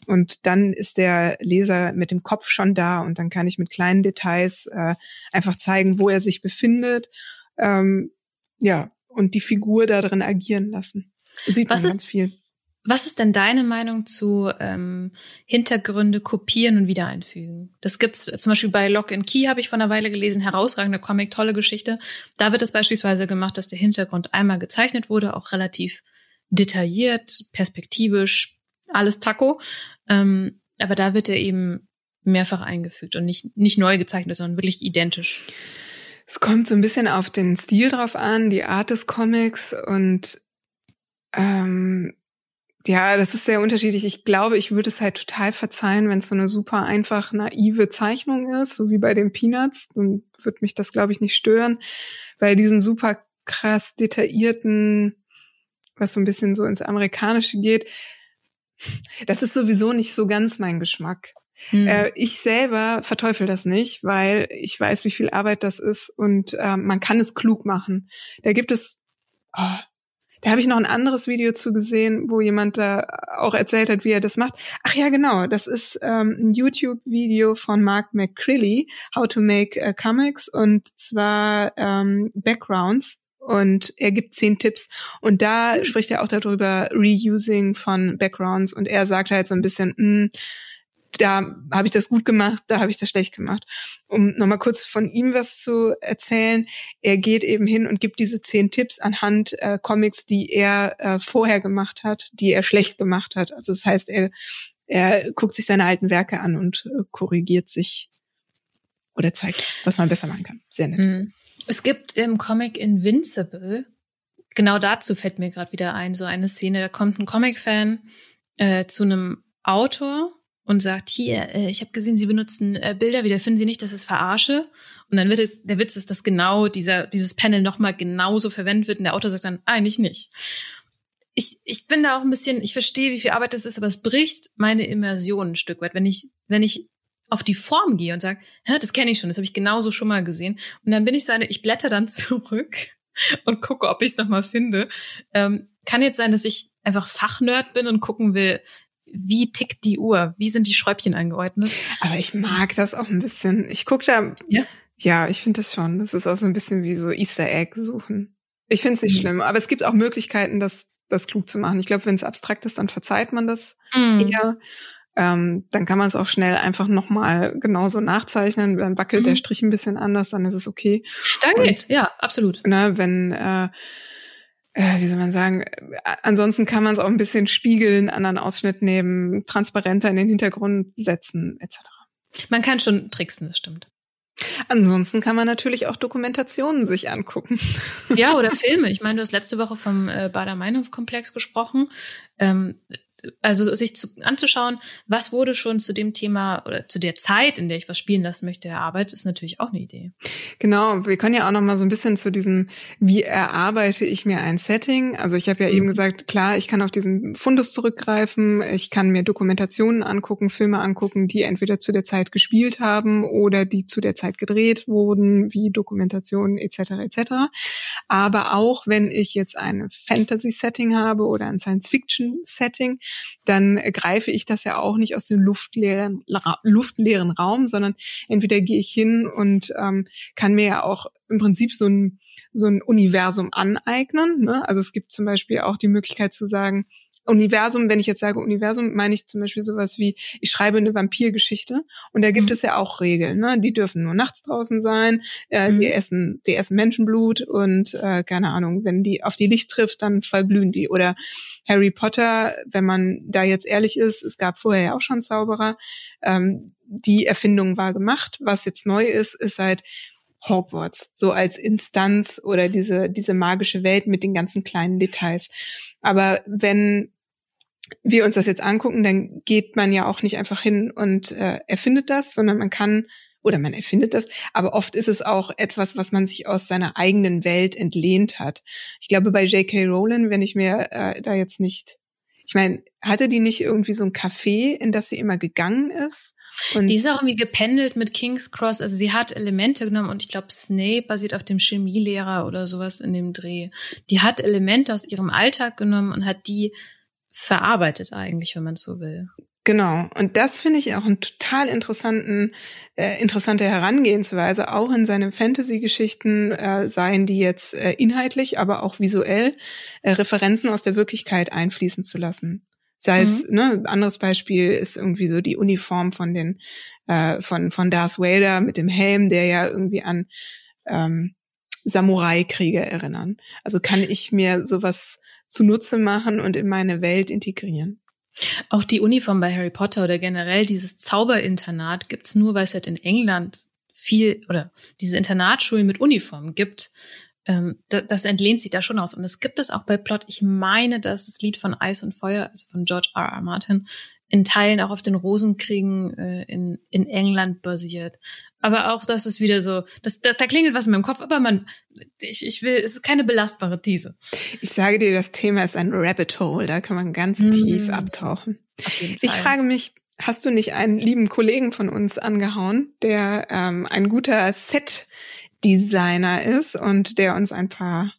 und dann ist der Leser mit dem Kopf schon da und dann kann ich mit kleinen Details äh, einfach zeigen, wo er sich befindet, ähm, ja, und die Figur da drin agieren lassen. Sieht was man ist, ganz viel. Was ist denn deine Meinung zu ähm, Hintergründe kopieren und wieder einfügen? Das gibt's zum Beispiel bei Lock and Key, habe ich vor einer Weile gelesen, herausragende Comic, tolle Geschichte. Da wird es beispielsweise gemacht, dass der Hintergrund einmal gezeichnet wurde, auch relativ detailliert, perspektivisch, alles Taco. Ähm, aber da wird er eben mehrfach eingefügt und nicht, nicht neu gezeichnet, sondern wirklich identisch. Es kommt so ein bisschen auf den Stil drauf an, die Art des Comics und ähm, ja, das ist sehr unterschiedlich. Ich glaube, ich würde es halt total verzeihen, wenn es so eine super einfach naive Zeichnung ist, so wie bei den Peanuts. Dann würde mich das, glaube ich, nicht stören. Bei diesen super krass detaillierten, was so ein bisschen so ins Amerikanische geht, das ist sowieso nicht so ganz mein Geschmack. Hm. Äh, ich selber verteufel das nicht, weil ich weiß, wie viel Arbeit das ist und äh, man kann es klug machen. Da gibt es, oh, da habe ich noch ein anderes Video zu gesehen, wo jemand da auch erzählt hat, wie er das macht. Ach ja, genau, das ist ähm, ein YouTube-Video von Mark McCrilly, How to Make uh, Comics, und zwar ähm, Backgrounds. Und er gibt zehn Tipps. Und da spricht er auch darüber, Reusing von Backgrounds. Und er sagt halt so ein bisschen, mh, hm, da habe ich das gut gemacht, da habe ich das schlecht gemacht. Um nochmal kurz von ihm was zu erzählen, er geht eben hin und gibt diese zehn Tipps anhand äh, Comics, die er äh, vorher gemacht hat, die er schlecht gemacht hat. Also das heißt, er, er guckt sich seine alten Werke an und äh, korrigiert sich oder zeigt, was man besser machen kann. Sehr nett. Mhm. Es gibt im Comic Invincible, genau dazu fällt mir gerade wieder ein, so eine Szene, da kommt ein Comic-Fan äh, zu einem Autor und sagt, hier, äh, ich habe gesehen, Sie benutzen äh, Bilder wieder, finden Sie nicht, dass es verarsche? Und dann wird der Witz ist, dass genau dieser, dieses Panel nochmal genauso verwendet wird und der Autor sagt dann, eigentlich nicht. Ich, ich bin da auch ein bisschen, ich verstehe, wie viel Arbeit das ist, aber es bricht meine Immersion ein Stück weit, wenn ich, wenn ich auf die Form gehe und sage, das kenne ich schon, das habe ich genauso schon mal gesehen. Und dann bin ich so eine, ich blätter dann zurück und gucke, ob ich es nochmal finde. Ähm, kann jetzt sein, dass ich einfach Fachnerd bin und gucken will, wie tickt die Uhr? Wie sind die Schräubchen angeordnet? Aber ich mag das auch ein bisschen. Ich gucke da, ja, ja ich finde das schon. Das ist auch so ein bisschen wie so Easter Egg suchen. Ich finde es nicht mhm. schlimm, aber es gibt auch Möglichkeiten, das, das klug zu machen. Ich glaube, wenn es abstrakt ist, dann verzeiht man das mhm. eher. Ähm, dann kann man es auch schnell einfach nochmal genauso nachzeichnen. Dann wackelt mhm. der Strich ein bisschen anders, dann ist es okay. Dann geht's, ja, absolut. Ne, wenn äh, äh, wie soll man sagen, äh, ansonsten kann man es auch ein bisschen spiegeln, anderen Ausschnitt nehmen, transparenter in den Hintergrund setzen, etc. Man kann schon tricksen, das stimmt. Ansonsten kann man natürlich auch Dokumentationen sich angucken. Ja, oder Filme. Ich meine, du hast letzte Woche vom äh, Bader-Meinhof-Komplex gesprochen. Ähm, also sich zu, anzuschauen, was wurde schon zu dem Thema oder zu der Zeit, in der ich was spielen lassen möchte, erarbeitet, ist natürlich auch eine Idee. Genau, wir können ja auch noch mal so ein bisschen zu diesem, wie erarbeite ich mir ein Setting? Also ich habe ja mhm. eben gesagt, klar, ich kann auf diesen Fundus zurückgreifen, ich kann mir Dokumentationen angucken, Filme angucken, die entweder zu der Zeit gespielt haben oder die zu der Zeit gedreht wurden, wie Dokumentationen etc. etc. Aber auch wenn ich jetzt ein Fantasy-Setting habe oder ein Science-Fiction-Setting, dann greife ich das ja auch nicht aus dem luftleeren, luftleeren Raum, sondern entweder gehe ich hin und ähm, kann mir ja auch im Prinzip so ein, so ein Universum aneignen. Ne? Also es gibt zum Beispiel auch die Möglichkeit zu sagen, Universum, wenn ich jetzt sage Universum, meine ich zum Beispiel sowas wie, ich schreibe eine Vampirgeschichte und da gibt mhm. es ja auch Regeln. Ne? Die dürfen nur nachts draußen sein, äh, mhm. die essen, die essen Menschenblut und äh, keine Ahnung, wenn die auf die Licht trifft, dann verglühen die. Oder Harry Potter, wenn man da jetzt ehrlich ist, es gab vorher ja auch schon Zauberer, ähm, die Erfindung war gemacht. Was jetzt neu ist, ist halt Hogwarts, so als Instanz oder diese, diese magische Welt mit den ganzen kleinen Details. Aber wenn wir uns das jetzt angucken, dann geht man ja auch nicht einfach hin und äh, erfindet das, sondern man kann oder man erfindet das, aber oft ist es auch etwas, was man sich aus seiner eigenen Welt entlehnt hat. Ich glaube, bei J.K. Rowling, wenn ich mir äh, da jetzt nicht, ich meine, hatte die nicht irgendwie so ein Café, in das sie immer gegangen ist? Und die ist auch irgendwie gependelt mit King's Cross. Also sie hat Elemente genommen und ich glaube, Snape basiert auf dem Chemielehrer oder sowas in dem Dreh. Die hat Elemente aus ihrem Alltag genommen und hat die verarbeitet eigentlich, wenn man so will. Genau. Und das finde ich auch einen total interessanten, äh, interessante Herangehensweise, auch in seine Fantasy-Geschichten, äh, seien die jetzt äh, inhaltlich, aber auch visuell, äh, Referenzen aus der Wirklichkeit einfließen zu lassen. Sei mhm. es, ne, anderes Beispiel ist irgendwie so die Uniform von den, äh, von, von Darth Vader mit dem Helm, der ja irgendwie an ähm, Samurai-Kriege erinnern. Also kann ich mir sowas zunutze machen und in meine Welt integrieren. Auch die Uniform bei Harry Potter oder generell dieses Zauberinternat gibt's nur, weil es halt in England viel oder diese Internatsschulen mit Uniform gibt ähm, das, das entlehnt sich da schon aus. Und es gibt es auch bei Plot. Ich meine, dass das Lied von Eis und Feuer, also von George R. R. Martin, in Teilen auch auf den Rosenkriegen äh, in, in England basiert. Aber auch das ist wieder so, das, da, da klingelt was in meinem Kopf, aber man, ich, ich will, es ist keine belastbare These. Ich sage dir, das Thema ist ein Rabbit Hole, da kann man ganz mhm. tief abtauchen. Ich frage mich, hast du nicht einen lieben Kollegen von uns angehauen, der ähm, ein guter Set Designer ist und der uns ein paar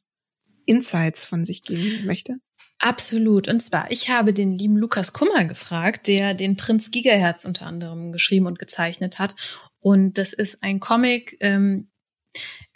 Insights von sich geben möchte. Absolut. Und zwar, ich habe den lieben Lukas Kummer gefragt, der den Prinz Gigahertz unter anderem geschrieben und gezeichnet hat. Und das ist ein Comic. Ähm,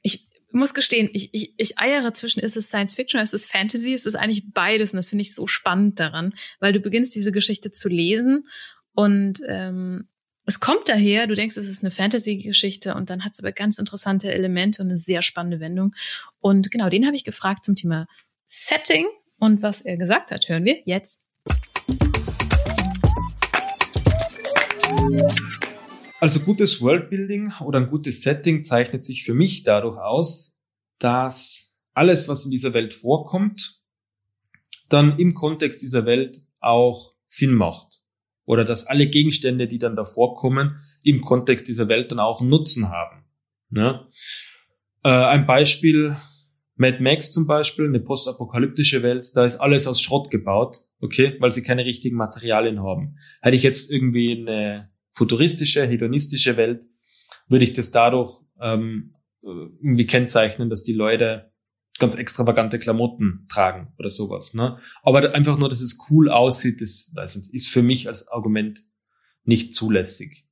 ich muss gestehen, ich, ich, ich eiere zwischen, ist es Science Fiction, ist es Fantasy, ist es eigentlich beides. Und das finde ich so spannend daran, weil du beginnst diese Geschichte zu lesen und ähm, es kommt daher, du denkst, es ist eine Fantasy-Geschichte und dann hat es aber ganz interessante Elemente und eine sehr spannende Wendung. Und genau, den habe ich gefragt zum Thema Setting und was er gesagt hat, hören wir jetzt. Also gutes Worldbuilding oder ein gutes Setting zeichnet sich für mich dadurch aus, dass alles, was in dieser Welt vorkommt, dann im Kontext dieser Welt auch Sinn macht oder dass alle Gegenstände, die dann davor kommen, im Kontext dieser Welt dann auch einen Nutzen haben. Ja? Äh, ein Beispiel, Mad Max zum Beispiel, eine postapokalyptische Welt, da ist alles aus Schrott gebaut, okay, weil sie keine richtigen Materialien haben. Hätte ich jetzt irgendwie eine futuristische, hedonistische Welt, würde ich das dadurch ähm, irgendwie kennzeichnen, dass die Leute ganz extravagante Klamotten tragen oder sowas. Ne? Aber einfach nur, dass es cool aussieht, das weiß nicht, ist für mich als Argument nicht zulässig.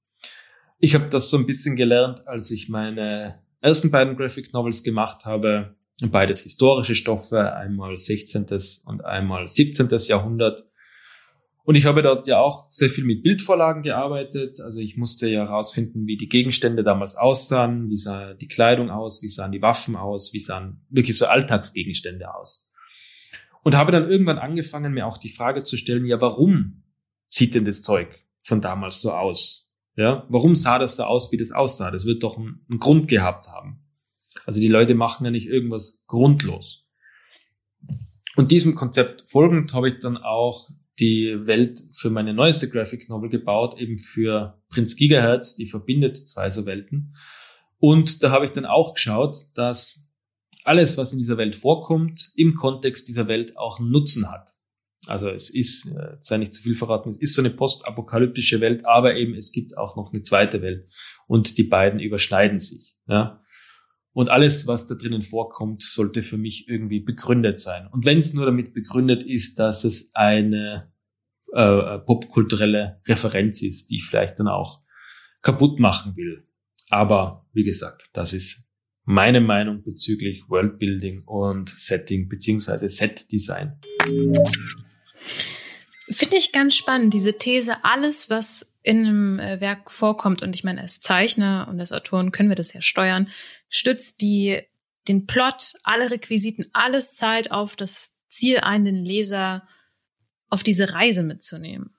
Ich habe das so ein bisschen gelernt, als ich meine ersten beiden Graphic Novels gemacht habe. Beides historische Stoffe, einmal 16. und einmal 17. Jahrhundert. Und ich habe dort ja auch sehr viel mit Bildvorlagen gearbeitet. Also ich musste ja herausfinden, wie die Gegenstände damals aussahen, wie sah die Kleidung aus, wie sahen die Waffen aus, wie sahen wirklich so Alltagsgegenstände aus. Und habe dann irgendwann angefangen, mir auch die Frage zu stellen, ja, warum sieht denn das Zeug von damals so aus? Ja, warum sah das so aus, wie das aussah? Das wird doch einen, einen Grund gehabt haben. Also die Leute machen ja nicht irgendwas grundlos. Und diesem Konzept folgend habe ich dann auch die Welt für meine neueste Graphic Novel gebaut, eben für Prinz Gigahertz, die verbindet zwei so Welten. Und da habe ich dann auch geschaut, dass alles, was in dieser Welt vorkommt, im Kontext dieser Welt auch Nutzen hat. Also es ist, äh, sei nicht zu viel verraten, es ist so eine postapokalyptische Welt, aber eben es gibt auch noch eine zweite Welt und die beiden überschneiden sich. Ja? Und alles, was da drinnen vorkommt, sollte für mich irgendwie begründet sein. Und wenn es nur damit begründet ist, dass es eine äh, äh, popkulturelle Referenz ist, die ich vielleicht dann auch kaputt machen will. Aber wie gesagt, das ist meine Meinung bezüglich Worldbuilding und Setting beziehungsweise Set-Design. Finde ich ganz spannend, diese These, alles, was in einem äh, Werk vorkommt, und ich meine, als Zeichner und als Autoren können wir das ja steuern, stützt die, den Plot, alle Requisiten, alles Zeit auf das Ziel ein, den Leser auf diese Reise mitzunehmen.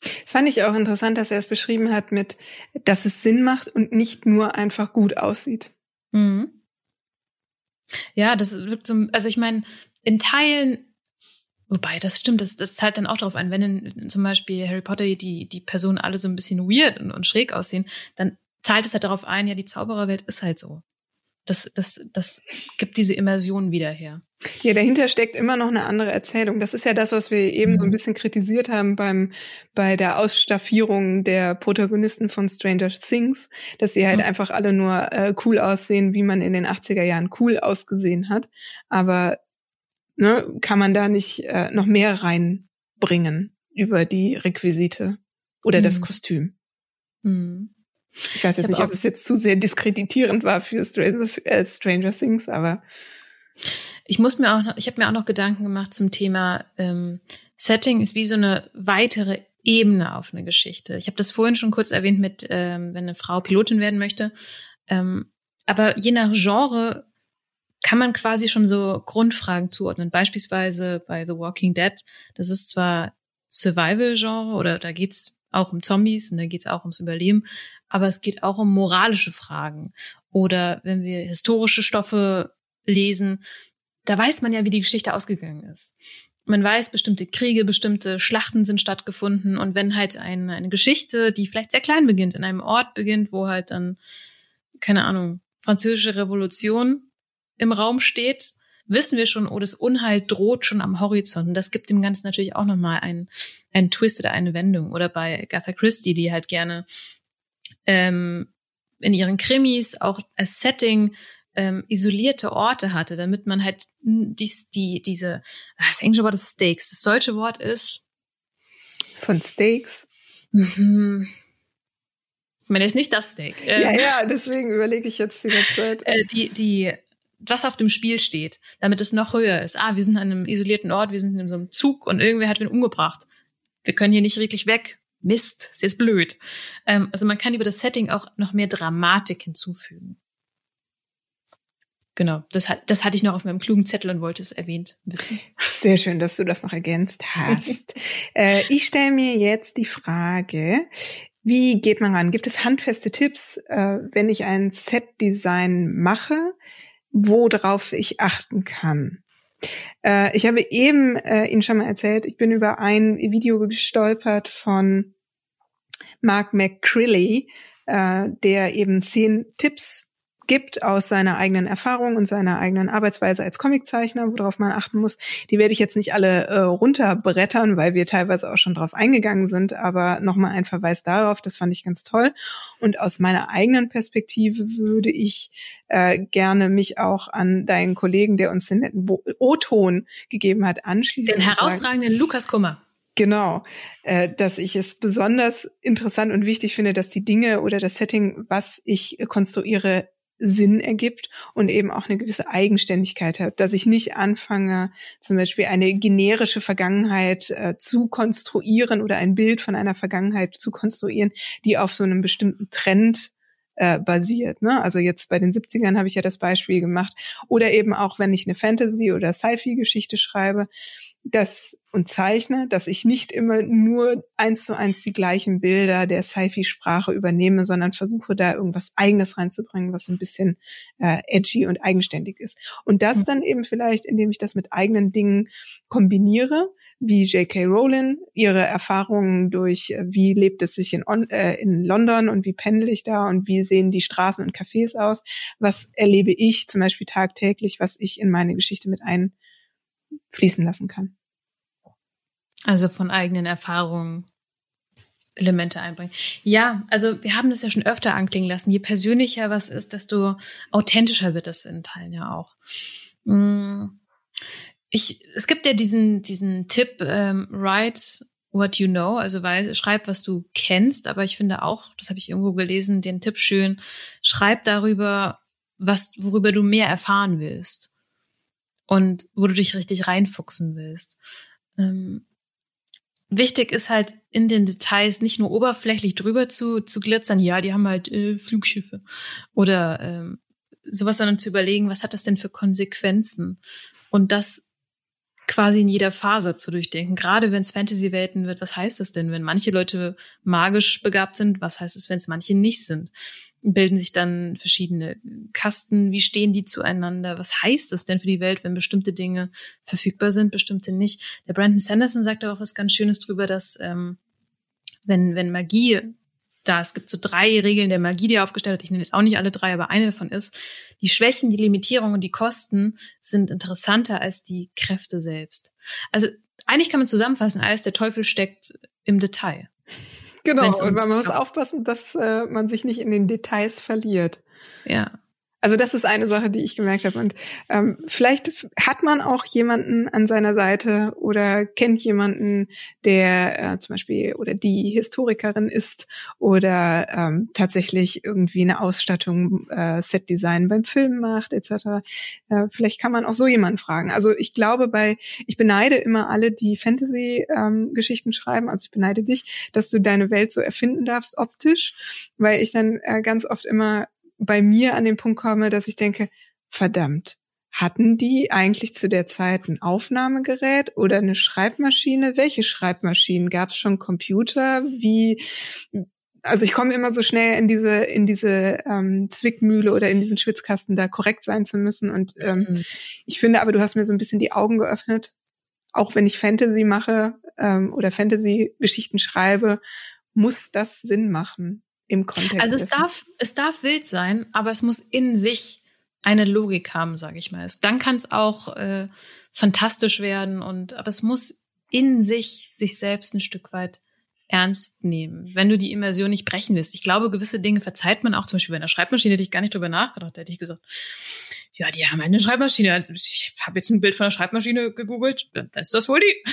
Das fand ich auch interessant, dass er es beschrieben hat mit, dass es Sinn macht und nicht nur einfach gut aussieht. Mhm. Ja, das wirkt so, also ich meine, in Teilen Wobei, das stimmt, das, das zahlt dann auch darauf ein, wenn in, zum Beispiel Harry Potter die, die Personen alle so ein bisschen weird und, und schräg aussehen, dann zahlt es halt darauf ein, ja, die Zaubererwelt ist halt so. Das, das, das gibt diese Immersion wieder her. Ja, dahinter steckt immer noch eine andere Erzählung. Das ist ja das, was wir eben so ein mhm. bisschen kritisiert haben beim, bei der Ausstaffierung der Protagonisten von Stranger Things, dass sie halt mhm. einfach alle nur äh, cool aussehen, wie man in den 80er Jahren cool ausgesehen hat. Aber ne, kann man da nicht äh, noch mehr reinbringen über die Requisite oder mhm. das Kostüm. Mhm. Ich weiß jetzt ich nicht, ob es jetzt zu sehr diskreditierend war für Stranger, äh, Stranger Things, aber ich muss mir auch noch, ich habe mir auch noch Gedanken gemacht zum Thema ähm, Setting ist wie so eine weitere Ebene auf eine Geschichte. Ich habe das vorhin schon kurz erwähnt mit, ähm, wenn eine Frau Pilotin werden möchte. Ähm, aber je nach Genre kann man quasi schon so Grundfragen zuordnen. Beispielsweise bei The Walking Dead, das ist zwar Survival-Genre oder da geht's auch um Zombies und da geht's auch ums Überleben, aber es geht auch um moralische Fragen. Oder wenn wir historische Stoffe lesen, da weiß man ja, wie die Geschichte ausgegangen ist. Man weiß, bestimmte Kriege, bestimmte Schlachten sind stattgefunden und wenn halt eine, eine Geschichte, die vielleicht sehr klein beginnt, in einem Ort beginnt, wo halt dann, keine Ahnung, französische Revolution im Raum steht, wissen wir schon, oh, das Unheil droht schon am Horizont. Und das gibt dem Ganzen natürlich auch nochmal einen, einen Twist oder eine Wendung. Oder bei Gatha Christie, die halt gerne ähm, in ihren Krimis auch als Setting ähm, isolierte Orte hatte, damit man halt dies, die, diese, ah, das englische Wort ist Steaks. Das deutsche Wort ist von Steaks. Mhm. Ich meine, ist nicht das Steak. Ähm, ja, ja, deswegen überlege ich jetzt die ganze Zeit. Äh, die, die was auf dem Spiel steht, damit es noch höher ist. Ah, wir sind an einem isolierten Ort, wir sind in so einem Zug und irgendwer hat wen umgebracht. Wir können hier nicht wirklich weg. Mist, ist jetzt blöd. Ähm, also man kann über das Setting auch noch mehr Dramatik hinzufügen. Genau, das, hat, das hatte ich noch auf meinem klugen Zettel und wollte es erwähnt wissen. Sehr schön, dass du das noch ergänzt hast. äh, ich stelle mir jetzt die Frage, wie geht man ran? Gibt es handfeste Tipps, äh, wenn ich ein Set-Design mache? Worauf ich achten kann. Äh, ich habe eben äh, Ihnen schon mal erzählt, ich bin über ein Video gestolpert von Mark McCrilly, äh, der eben zehn Tipps gibt aus seiner eigenen Erfahrung und seiner eigenen Arbeitsweise als Comiczeichner, worauf man achten muss. Die werde ich jetzt nicht alle äh, runterbrettern, weil wir teilweise auch schon drauf eingegangen sind, aber nochmal ein Verweis darauf, das fand ich ganz toll. Und aus meiner eigenen Perspektive würde ich äh, gerne mich auch an deinen Kollegen, der uns den netten O-Ton gegeben hat, anschließen. Den herausragenden Lukas Kummer. Genau, äh, dass ich es besonders interessant und wichtig finde, dass die Dinge oder das Setting, was ich konstruiere, Sinn ergibt und eben auch eine gewisse Eigenständigkeit hat, dass ich nicht anfange, zum Beispiel eine generische Vergangenheit äh, zu konstruieren oder ein Bild von einer Vergangenheit zu konstruieren, die auf so einem bestimmten Trend äh, basiert. Ne? Also jetzt bei den 70ern habe ich ja das Beispiel gemacht. Oder eben auch, wenn ich eine Fantasy- oder Sci-Fi-Geschichte schreibe, dass und zeichne, dass ich nicht immer nur eins zu eins die gleichen Bilder der Sci-Fi-Sprache übernehme, sondern versuche da irgendwas Eigenes reinzubringen, was ein bisschen äh, edgy und eigenständig ist. Und das mhm. dann eben vielleicht, indem ich das mit eigenen Dingen kombiniere, wie J.K. Rowling ihre Erfahrungen durch, äh, wie lebt es sich in, äh, in London und wie pendel ich da und wie sehen die Straßen und Cafés aus, was erlebe ich zum Beispiel tagtäglich, was ich in meine Geschichte mit einfließen lassen kann. Also von eigenen Erfahrungen Elemente einbringen. Ja, also wir haben das ja schon öfter anklingen lassen. Je persönlicher was ist, desto authentischer wird es in Teilen ja auch. Mm. Ich, es gibt ja diesen, diesen Tipp, ähm, write what you know, also weil, schreib, was du kennst, aber ich finde auch, das habe ich irgendwo gelesen, den Tipp schön, schreib darüber, was, worüber du mehr erfahren willst und wo du dich richtig reinfuchsen willst. Ähm, wichtig ist halt in den Details nicht nur oberflächlich drüber zu, zu glitzern, ja, die haben halt äh, Flugschiffe oder ähm, sowas, sondern zu überlegen, was hat das denn für Konsequenzen? Und das quasi in jeder Phase zu durchdenken. Gerade wenn es Fantasy-Welten wird, was heißt das denn, wenn manche Leute magisch begabt sind? Was heißt es, wenn es manche nicht sind? Bilden sich dann verschiedene Kasten. Wie stehen die zueinander? Was heißt das denn für die Welt, wenn bestimmte Dinge verfügbar sind, bestimmte nicht? Der Brandon Sanderson sagt auch was ganz Schönes drüber, dass ähm, wenn, wenn Magie da, es gibt so drei Regeln der Magie, die er aufgestellt hat. Ich nenne jetzt auch nicht alle drei, aber eine davon ist, die Schwächen, die Limitierungen und die Kosten sind interessanter als die Kräfte selbst. Also eigentlich kann man zusammenfassen, alles der Teufel steckt im Detail. Genau, und man muss aufpassen, dass äh, man sich nicht in den Details verliert. Ja. Also das ist eine Sache, die ich gemerkt habe. Und ähm, vielleicht hat man auch jemanden an seiner Seite oder kennt jemanden, der äh, zum Beispiel oder die Historikerin ist oder ähm, tatsächlich irgendwie eine Ausstattung, äh, Setdesign beim Film macht etc. Äh, vielleicht kann man auch so jemanden fragen. Also ich glaube, bei ich beneide immer alle, die Fantasy-Geschichten ähm, schreiben. Also ich beneide dich, dass du deine Welt so erfinden darfst optisch, weil ich dann äh, ganz oft immer bei mir an den Punkt komme, dass ich denke, verdammt, hatten die eigentlich zu der Zeit ein Aufnahmegerät oder eine Schreibmaschine? Welche Schreibmaschinen? Gab es schon Computer? Wie? Also ich komme immer so schnell in diese in diese ähm, Zwickmühle oder in diesen Schwitzkasten, da korrekt sein zu müssen. Und ähm, mhm. ich finde, aber du hast mir so ein bisschen die Augen geöffnet. Auch wenn ich Fantasy mache ähm, oder Fantasy-Geschichten schreibe, muss das Sinn machen im Kontext. Also es darf, es darf wild sein, aber es muss in sich eine Logik haben, sage ich mal. Dann kann es auch äh, fantastisch werden und aber es muss in sich sich selbst ein Stück weit ernst nehmen, wenn du die Immersion nicht brechen willst. Ich glaube, gewisse Dinge verzeiht man auch, zum Beispiel bei einer Schreibmaschine, hätte ich gar nicht drüber nachgedacht, hätte ich gesagt, ja, die haben eine Schreibmaschine. Also ich habe jetzt ein Bild von einer Schreibmaschine gegoogelt, dann ist das wohl die.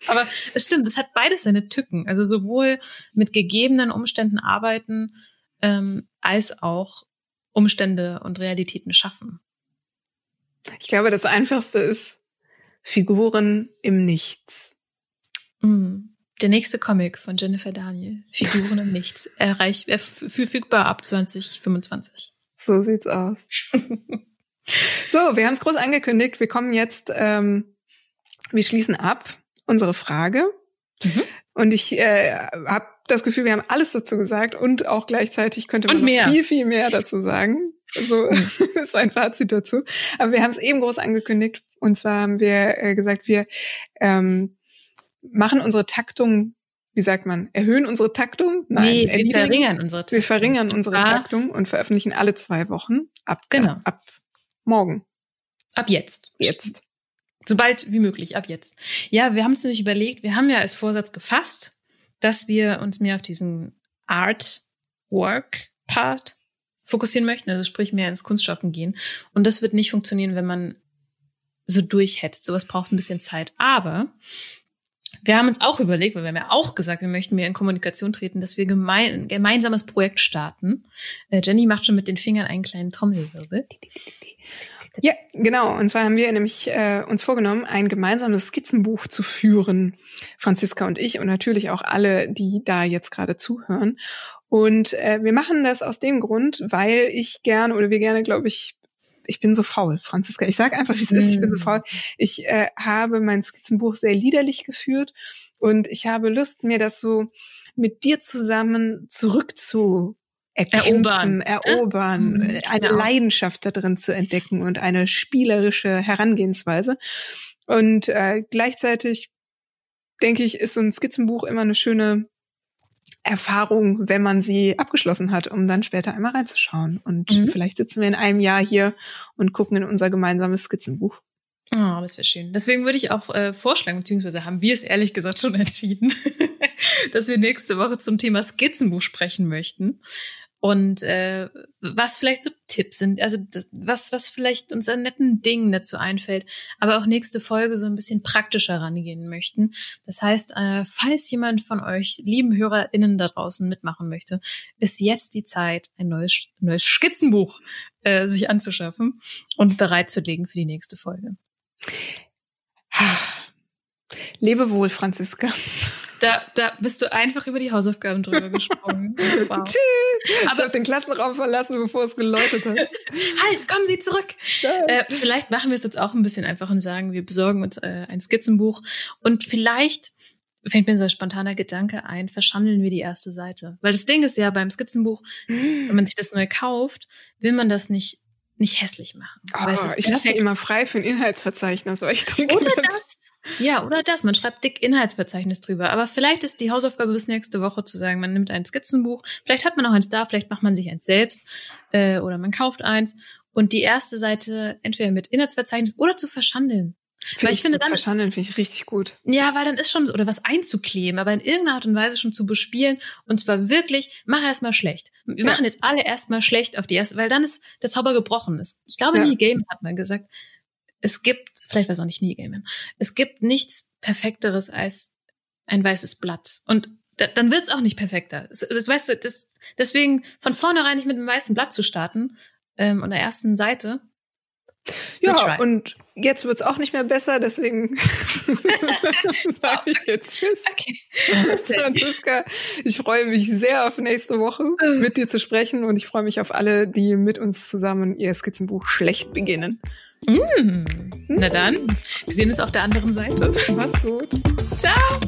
Aber es stimmt, es hat beides seine Tücken. Also sowohl mit gegebenen Umständen arbeiten, ähm, als auch Umstände und Realitäten schaffen. Ich glaube, das Einfachste ist Figuren im Nichts. Mm. Der nächste Comic von Jennifer Daniel, Figuren im Nichts, erreicht, er verfügbar ab 2025. So sieht's aus. so, wir haben es groß angekündigt. Wir kommen jetzt, ähm, wir schließen ab unsere Frage. Mhm. Und ich äh, habe das Gefühl, wir haben alles dazu gesagt und auch gleichzeitig könnte man noch viel, viel mehr dazu sagen. So mhm. ist ein Fazit dazu. Aber wir haben es eben groß angekündigt. Und zwar haben wir äh, gesagt, wir ähm, machen unsere Taktung wie sagt man, erhöhen unsere Taktung? Nein, nee, wir verringern unsere Taktung. Wir verringern unsere Taktung und veröffentlichen alle zwei Wochen ab, genau. ab morgen. Ab jetzt. Jetzt. Sobald wie möglich, ab jetzt. Ja, wir haben uns nämlich überlegt, wir haben ja als Vorsatz gefasst, dass wir uns mehr auf diesen Art-Work-Part fokussieren möchten, also sprich mehr ins Kunstschaffen gehen. Und das wird nicht funktionieren, wenn man so durchhetzt. Sowas braucht ein bisschen Zeit. Aber wir haben uns auch überlegt, weil wir haben ja auch gesagt, wir möchten mehr in Kommunikation treten, dass wir gemein, ein gemeinsames Projekt starten. Äh, Jenny macht schon mit den Fingern einen kleinen Trommelwirbel. Ja, genau. Und zwar haben wir nämlich äh, uns vorgenommen, ein gemeinsames Skizzenbuch zu führen, Franziska und ich und natürlich auch alle, die da jetzt gerade zuhören. Und äh, wir machen das aus dem Grund, weil ich gerne oder wir gerne, glaube ich, ich bin so faul, Franziska. Ich sage einfach, wie es ist. Ich bin so mm. faul. Ich äh, habe mein Skizzenbuch sehr liederlich geführt und ich habe Lust, mir das so mit dir zusammen zurückzu erkämpfen, erobern, erobern mhm, eine genau. Leidenschaft da drin zu entdecken und eine spielerische Herangehensweise. Und äh, gleichzeitig denke ich, ist so ein Skizzenbuch immer eine schöne Erfahrung, wenn man sie abgeschlossen hat, um dann später einmal reinzuschauen. Und mhm. vielleicht sitzen wir in einem Jahr hier und gucken in unser gemeinsames Skizzenbuch. Oh, das wäre schön. Deswegen würde ich auch äh, vorschlagen, beziehungsweise haben wir es ehrlich gesagt schon entschieden, dass wir nächste Woche zum Thema Skizzenbuch sprechen möchten und äh, was vielleicht so Tipps sind, also das, was was vielleicht uns an netten Dingen dazu einfällt, aber auch nächste Folge so ein bisschen praktischer rangehen möchten. Das heißt, äh, falls jemand von euch lieben HörerInnen da draußen mitmachen möchte, ist jetzt die Zeit, ein neues neues Skizzenbuch äh, sich anzuschaffen und bereitzulegen für die nächste Folge. Lebe wohl, Franziska. Da, da bist du einfach über die Hausaufgaben drüber gesprungen. Wow. Tschüss. Aber ich habe den Klassenraum verlassen, bevor es geläutet hat. halt, kommen Sie zurück. Äh, vielleicht machen wir es jetzt auch ein bisschen einfach und sagen, wir besorgen uns äh, ein Skizzenbuch und vielleicht fängt mir so ein spontaner Gedanke ein, verschandeln wir die erste Seite. Weil das Ding ist ja beim Skizzenbuch, wenn man sich das neu kauft, will man das nicht nicht hässlich machen. Oh, ich lasse immer frei für ein Inhaltsverzeichnis, weil ich denke, oder das, ja, oder das. Man schreibt dick Inhaltsverzeichnis drüber. Aber vielleicht ist die Hausaufgabe bis nächste Woche zu sagen, man nimmt ein Skizzenbuch. Vielleicht hat man auch eins da, vielleicht macht man sich eins selbst äh, oder man kauft eins. Und die erste Seite entweder mit Inhaltsverzeichnis oder zu verschandeln. Find weil ich, ich finde dann verschandeln finde ich richtig gut. Ja, weil dann ist schon oder was einzukleben, aber in irgendeiner Art und Weise schon zu bespielen und zwar wirklich, mach erstmal schlecht. Wir ja. machen jetzt alle erstmal schlecht auf die erste, weil dann ist der Zauber gebrochen ist. Ich glaube, ja. Neil Gaiman hat mal gesagt, es gibt, vielleicht war es auch nicht Neil Gaiman, es gibt nichts perfekteres als ein weißes Blatt und da, dann wird's auch nicht perfekter. Das, das, weißt du, das, deswegen von vornherein nicht mit einem weißen Blatt zu starten ähm, und der ersten Seite. Ja, und jetzt wird's auch nicht mehr besser, deswegen sage ich jetzt Tschüss. Okay. Tschüss, Franziska. Ich freue mich sehr auf nächste Woche mit dir zu sprechen und ich freue mich auf alle, die mit uns zusammen ihr Skizzenbuch schlecht beginnen. Mm. Na dann, wir sehen uns auf der anderen Seite. Mach's gut. Ciao.